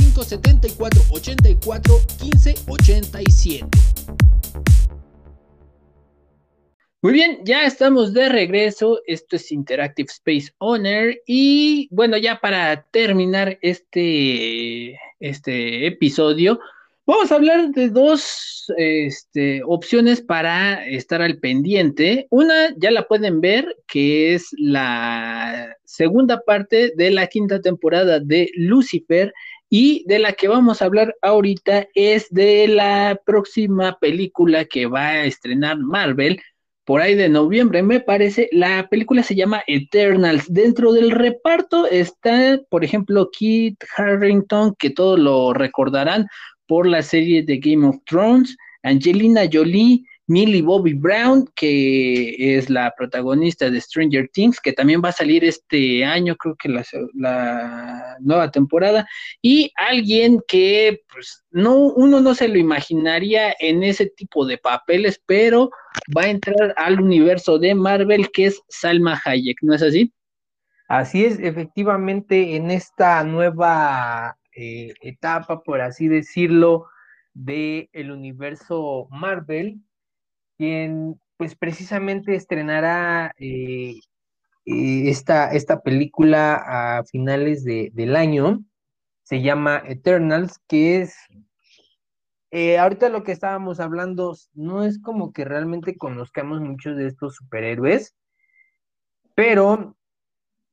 74 84 15 87. Muy bien, ya estamos de regreso. Esto es Interactive Space Owner. Y bueno, ya para terminar este, este episodio, vamos a hablar de dos este, opciones para estar al pendiente. Una ya la pueden ver, que es la segunda parte de la quinta temporada de Lucifer. Y de la que vamos a hablar ahorita es de la próxima película que va a estrenar Marvel por ahí de noviembre, me parece. La película se llama Eternals. Dentro del reparto está, por ejemplo, Kit Harrington, que todos lo recordarán por la serie de Game of Thrones, Angelina Jolie, Millie Bobby Brown, que es la protagonista de Stranger Things, que también va a salir este año, creo que la, nueva temporada, y alguien que pues, no, uno no se lo imaginaría en ese tipo de papeles, pero va a entrar al universo de Marvel, que es Salma Hayek, ¿no es así? Así es, efectivamente, en esta nueva eh, etapa, por así decirlo, del el universo Marvel, quien pues precisamente estrenará eh, eh, esta, esta película a finales de, del año, se llama Eternals, que es, eh, ahorita lo que estábamos hablando, no es como que realmente conozcamos muchos de estos superhéroes, pero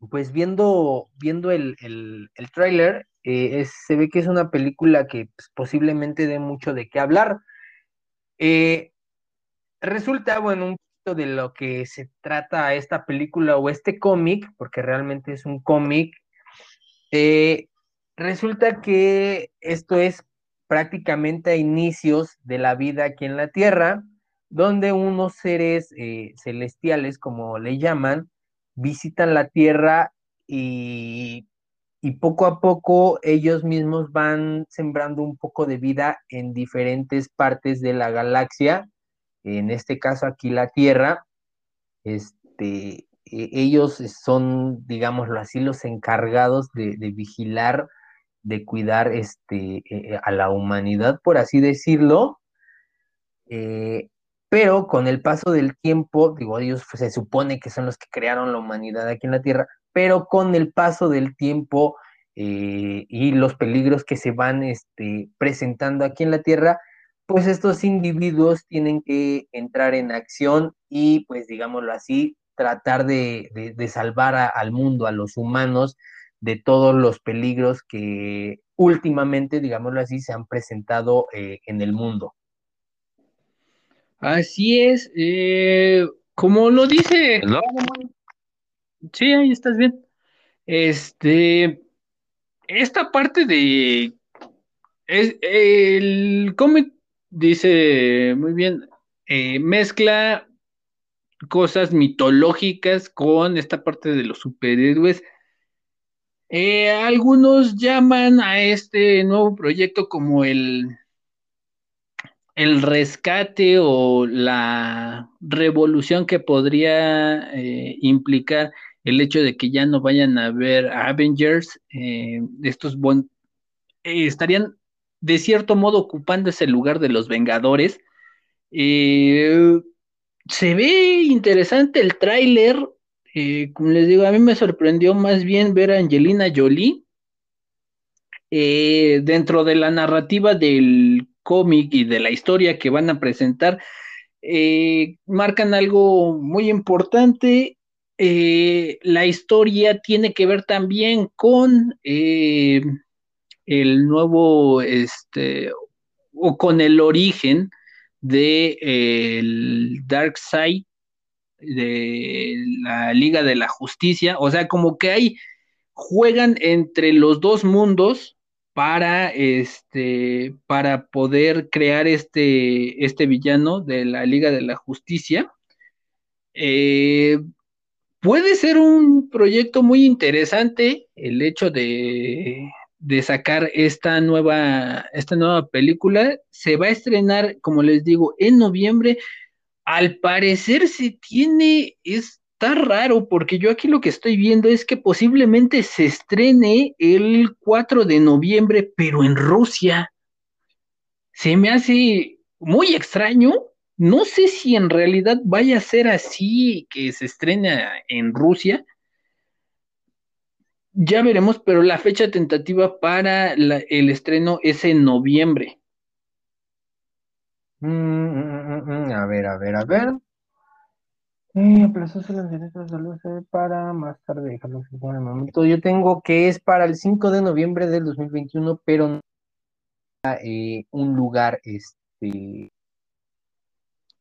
pues viendo, viendo el, el, el tráiler, se ve que es una película que pues, posiblemente dé mucho de qué hablar. Eh, resulta, bueno, un poquito de lo que se trata esta película o este cómic, porque realmente es un cómic, eh, resulta que esto es prácticamente a inicios de la vida aquí en la Tierra, donde unos seres eh, celestiales, como le llaman, visitan la Tierra y, y poco a poco ellos mismos van sembrando un poco de vida en diferentes partes de la galaxia, en este caso aquí la Tierra. Este, e- ellos son, digámoslo así, los encargados de, vigilar, de cuidar este, eh, a la humanidad, por así decirlo. Eh, pero con el paso del tiempo, digo, ellos pues, se supone que son los que crearon la humanidad aquí en la Tierra, pero con el paso del tiempo eh, y los peligros que se van este, presentando aquí en la Tierra, pues estos individuos tienen que entrar en acción y, pues digámoslo así, tratar de, de- de salvar a- al mundo, a los humanos, de todos los peligros que últimamente, digámoslo así, se han presentado eh, en el mundo. Así es, eh, como lo dice, ¿No? sí, ahí estás bien. Este, esta parte de, es, el cómic dice muy bien, eh, mezcla cosas mitológicas con esta parte de los superhéroes. Eh, algunos llaman a este nuevo proyecto como el, el rescate o la revolución que podría eh, implicar el hecho de que ya no vayan a ver Avengers, estos estarían de cierto modo ocupando ese lugar de los Vengadores. se ve interesante el tráiler, eh, como les digo, a mí me sorprendió más bien ver a Angelina Jolie eh, dentro de la narrativa del cómic y de la historia que van a presentar. Eh, marcan algo muy importante. la historia tiene que ver también con el nuevo, este, o con el origen de el Dark Side de la Liga de la Justicia, o sea, como que hay, juegan entre los dos mundos para, este, para poder crear este, este villano de la Liga de la Justicia. Eh, puede ser un proyecto muy interesante el hecho de, de sacar esta nueva, esta nueva película. Se va a estrenar, como les digo, en noviembre al parecer se tiene, está raro, porque yo aquí lo que estoy viendo es que posiblemente se estrene el 4 de noviembre, pero en Rusia. Se me hace muy extraño. No sé si en realidad vaya a ser así que se estrene en Rusia. Ya veremos, pero la fecha tentativa para el estreno es en noviembre. Mm, mm, mm, a ver, a ver, a ver. Eh, las derechos de luz para más tarde, déjalo el momento. Yo tengo que es para el 5 de noviembre del 2021, pero no eh, un lugar este.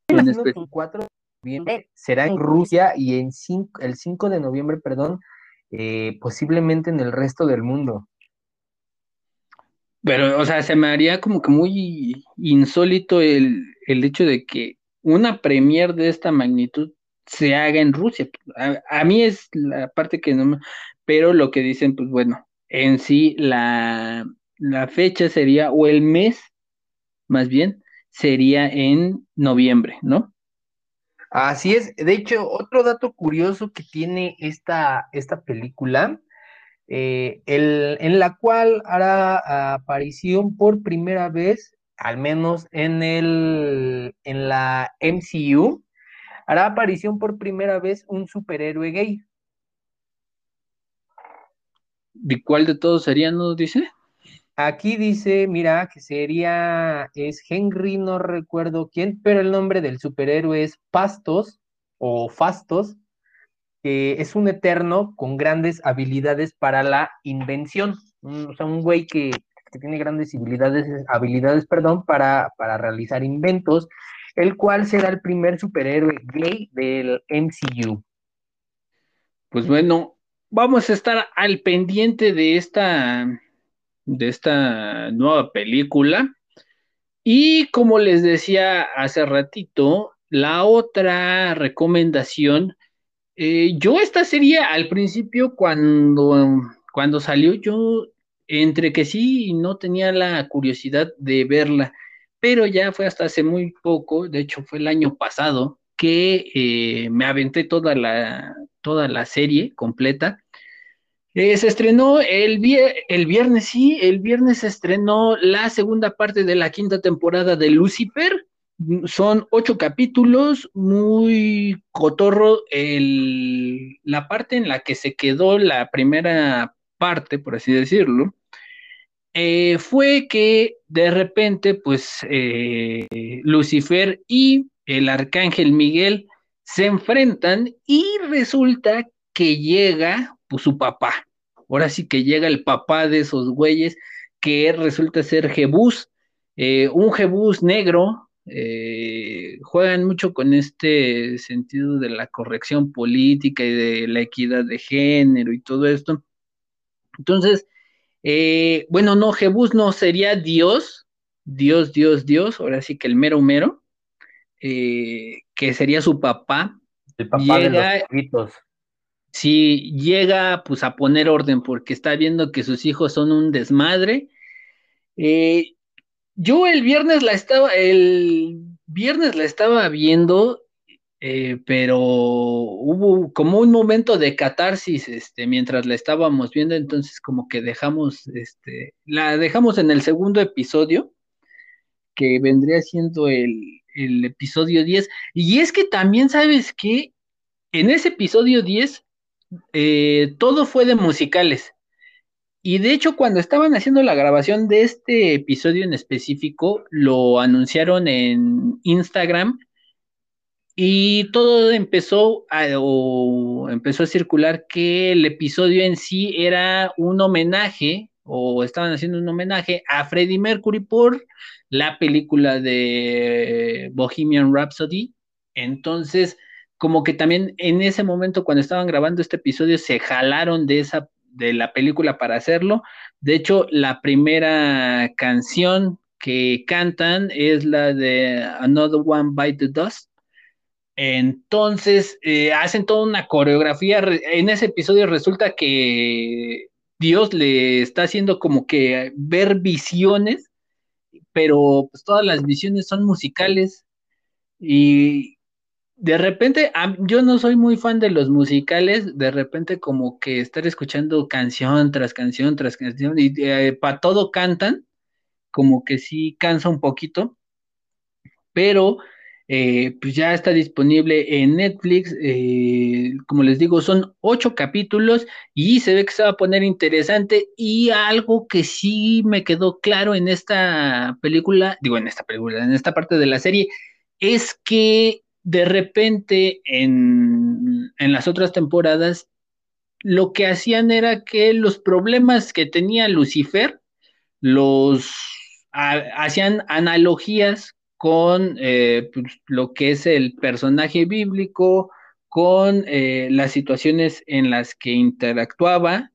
El 4 de noviembre será en Rusia y en el 5 de noviembre, perdón, eh, posiblemente en el resto del mundo. Pero, o sea, se me haría como que muy insólito el, hecho de que una premier de esta magnitud se haga en Rusia. A, mí es la parte que no me... Pero lo que dicen, pues bueno, en sí la, la fecha sería, o el mes, más bien, sería en noviembre, ¿no? Así es. De hecho, otro dato curioso que tiene esta, esta película eh, en la cual hará aparición por primera vez, al menos en, el, en la MCU, hará aparición por primera vez un superhéroe gay. ¿De cuál de todos sería, no dice? Aquí dice, mira, que sería, es Henry, no recuerdo quién, pero el nombre del superhéroe es Pastos o Fastos, es un eterno con grandes habilidades para la invención. o sea, un güey que, tiene grandes habilidades, habilidades perdón, para, para realizar inventos, el cual será el primer superhéroe gay del MCU. Pues bueno, vamos a estar al pendiente de esta, de esta nueva película. Y como les decía hace ratito, la otra recomendación eh, yo esta serie al principio cuando, cuando salió yo entre que sí y no tenía la curiosidad de verla, pero ya fue hasta hace muy poco, de hecho fue el año pasado, que eh, me aventé toda la, toda la serie completa. Eh, se estrenó el, el viernes, sí, el viernes se estrenó la segunda parte de la quinta temporada de Lucifer son ocho capítulos, muy cotorro. El, la parte en la que se quedó la primera parte, por así decirlo, eh, fue que de repente, pues, eh, Lucifer y el arcángel Miguel se enfrentan y resulta que llega pues, su papá. Ahora sí que llega el papá de esos güeyes, que resulta ser Jebús, eh, un Jebús negro, eh, juegan mucho con este sentido de la corrección política y de la equidad de género y todo esto. Entonces, eh, bueno, no, Jebus no sería Dios, Dios, Dios, Dios, ahora sí que el mero mero, que sería su papá. El papá de los si llega pues a poner orden porque está viendo que sus hijos son un desmadre. Eh, yo el viernes la estaba, el viernes la estaba viendo, eh, pero hubo como un momento de catarsis, este, mientras la estábamos viendo, entonces como que dejamos, este, la dejamos en el segundo episodio, que vendría siendo el, el episodio 10. Y es que también sabes que en ese episodio 10 eh, todo fue de musicales. Y de hecho, cuando estaban haciendo la grabación de este episodio en específico, lo anunciaron en Instagram y todo empezó a, empezó a circular que el episodio en sí era un homenaje o estaban haciendo un homenaje a Freddie Mercury por la película de Bohemian Rhapsody. Entonces, como que también en ese momento cuando estaban grabando este episodio se jalaron de esa de la película para hacerlo. De hecho, la primera canción que cantan es la de Another One Bite the Dust. Entonces, eh, hacen toda una coreografía. En ese episodio resulta que Dios le está haciendo como que ver visiones, pero pues todas las visiones son musicales. Y, de repente, yo no soy muy fan de los musicales, de repente como que estar escuchando canción tras canción tras canción y eh, para todo cantan, como que sí cansa un poquito, pero eh, pues ya está disponible en Netflix, eh, como les digo, son ocho capítulos y se ve que se va a poner interesante y algo que sí me quedó claro en esta película, digo en esta película, en esta parte de la serie, es que de repente en, las otras temporadas lo que hacían era que los problemas que tenía Lucifer los hacían analogías con eh, pues, lo que es el personaje bíblico, con eh, las situaciones en las que interactuaba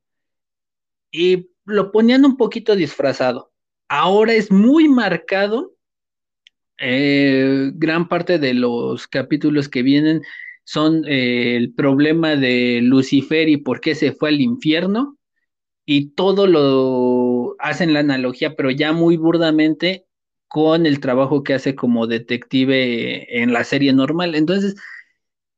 y lo ponían un poquito disfrazado. Ahora es muy marcado eh, gran parte de los capítulos que vienen son eh, el problema de Lucifer y por qué se fue al infierno. Y todo lo hacen la analogía, pero ya muy burdamente, con el trabajo que hace como detective en la serie normal. Entonces,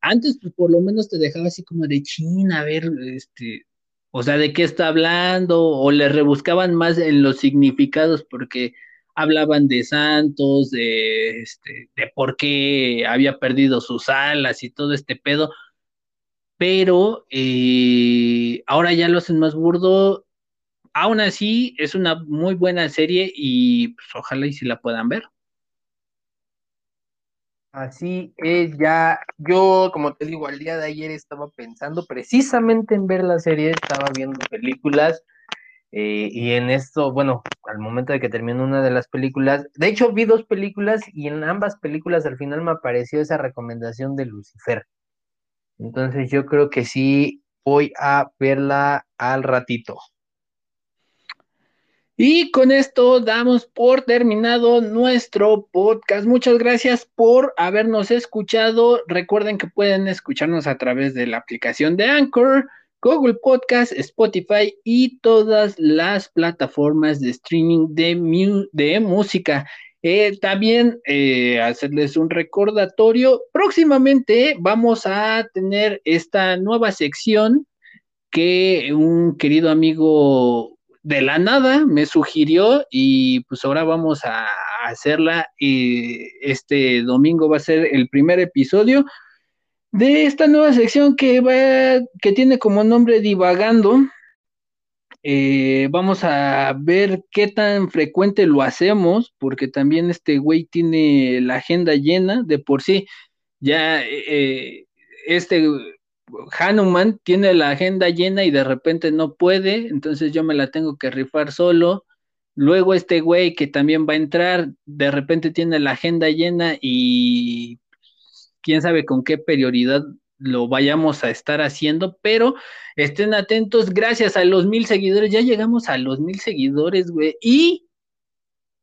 antes pues, por lo menos te dejaba así como de China, a ver, este, o sea, de qué está hablando, o le rebuscaban más en los significados, porque hablaban de Santos, de, este, de por qué había perdido sus alas y todo este pedo, pero eh, ahora ya lo hacen más burdo. Aún así, es una muy buena serie y pues, ojalá y si la puedan ver. Así es, ya yo, como te digo, al día de ayer estaba pensando precisamente en ver la serie, estaba viendo películas eh, y en esto, bueno, al momento de que terminó una de las películas, de hecho vi dos películas y en ambas películas al final me apareció esa recomendación de Lucifer. Entonces yo creo que sí voy a verla al ratito. Y con esto damos por terminado nuestro podcast. Muchas gracias por habernos escuchado. Recuerden que pueden escucharnos a través de la aplicación de Anchor Google Podcast, Spotify y todas las plataformas de streaming de, música. Eh, también eh, hacerles un recordatorio, próximamente vamos a tener esta nueva sección que un querido amigo de la nada me sugirió y pues ahora vamos a hacerla. y este domingo va a ser el primer episodio de esta nueva sección que va, que tiene como nombre Divagando. Eh, vamos a ver qué tan frecuente lo hacemos, porque también este güey tiene la agenda llena de por sí. Ya eh, este Hanuman tiene la agenda llena y de repente no puede, entonces yo me la tengo que rifar solo. Luego este güey que también va a entrar, de repente tiene la agenda llena y quién sabe con qué prioridad lo vayamos a estar haciendo, pero estén atentos, gracias a los mil seguidores, ya llegamos a los mil seguidores, güey, y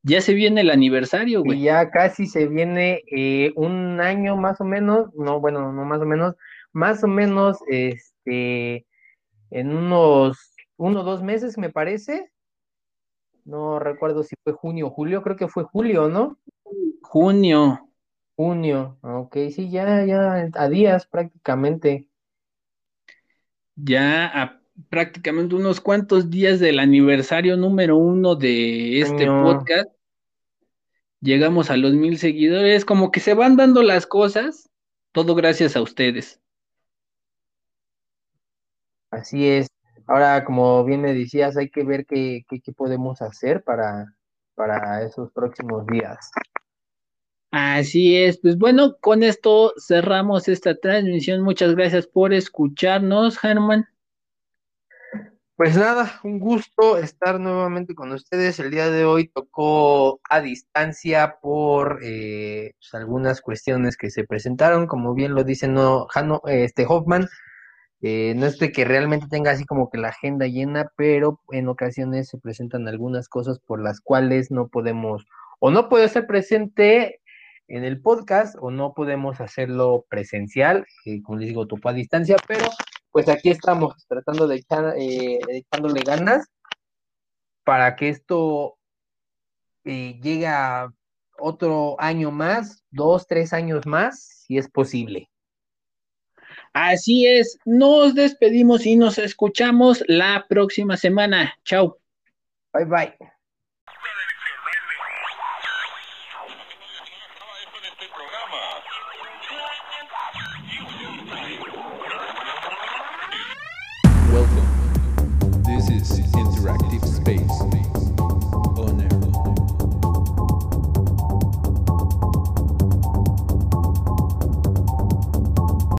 ya se viene el aniversario, güey. Y ya casi se viene eh, un año más o menos, no, bueno, no más o menos, más o menos, este, este, en unos, uno o dos meses, me parece. No recuerdo si fue junio o julio, creo que fue julio, ¿no? Junio. Junio, ok, sí, ya, ya, a días prácticamente. Ya a prácticamente unos cuantos días del aniversario número uno de este podcast. Llegamos a los mil seguidores, como que se van dando las cosas, todo gracias a ustedes. Así es. Ahora, como bien me decías, hay que ver qué, qué, podemos hacer para, para esos próximos días. Así es, pues bueno, con esto cerramos esta transmisión. Muchas gracias por escucharnos, Germán. Pues nada, un gusto estar nuevamente con ustedes. El día de hoy tocó a distancia por eh, pues, algunas cuestiones que se presentaron, como bien lo dice no, este Hoffman. Eh, no es de que realmente tenga así como que la agenda llena, pero en ocasiones se presentan algunas cosas por las cuales no podemos o no puedo estar presente en el podcast o no podemos hacerlo presencial, eh, como les digo, topo a distancia, pero pues aquí estamos tratando de echar, eh, echándole ganas para que esto eh, llegue a otro año más, dos, tres años más, si es posible. Así es, nos despedimos y nos escuchamos la próxima semana. Chao. Bye bye.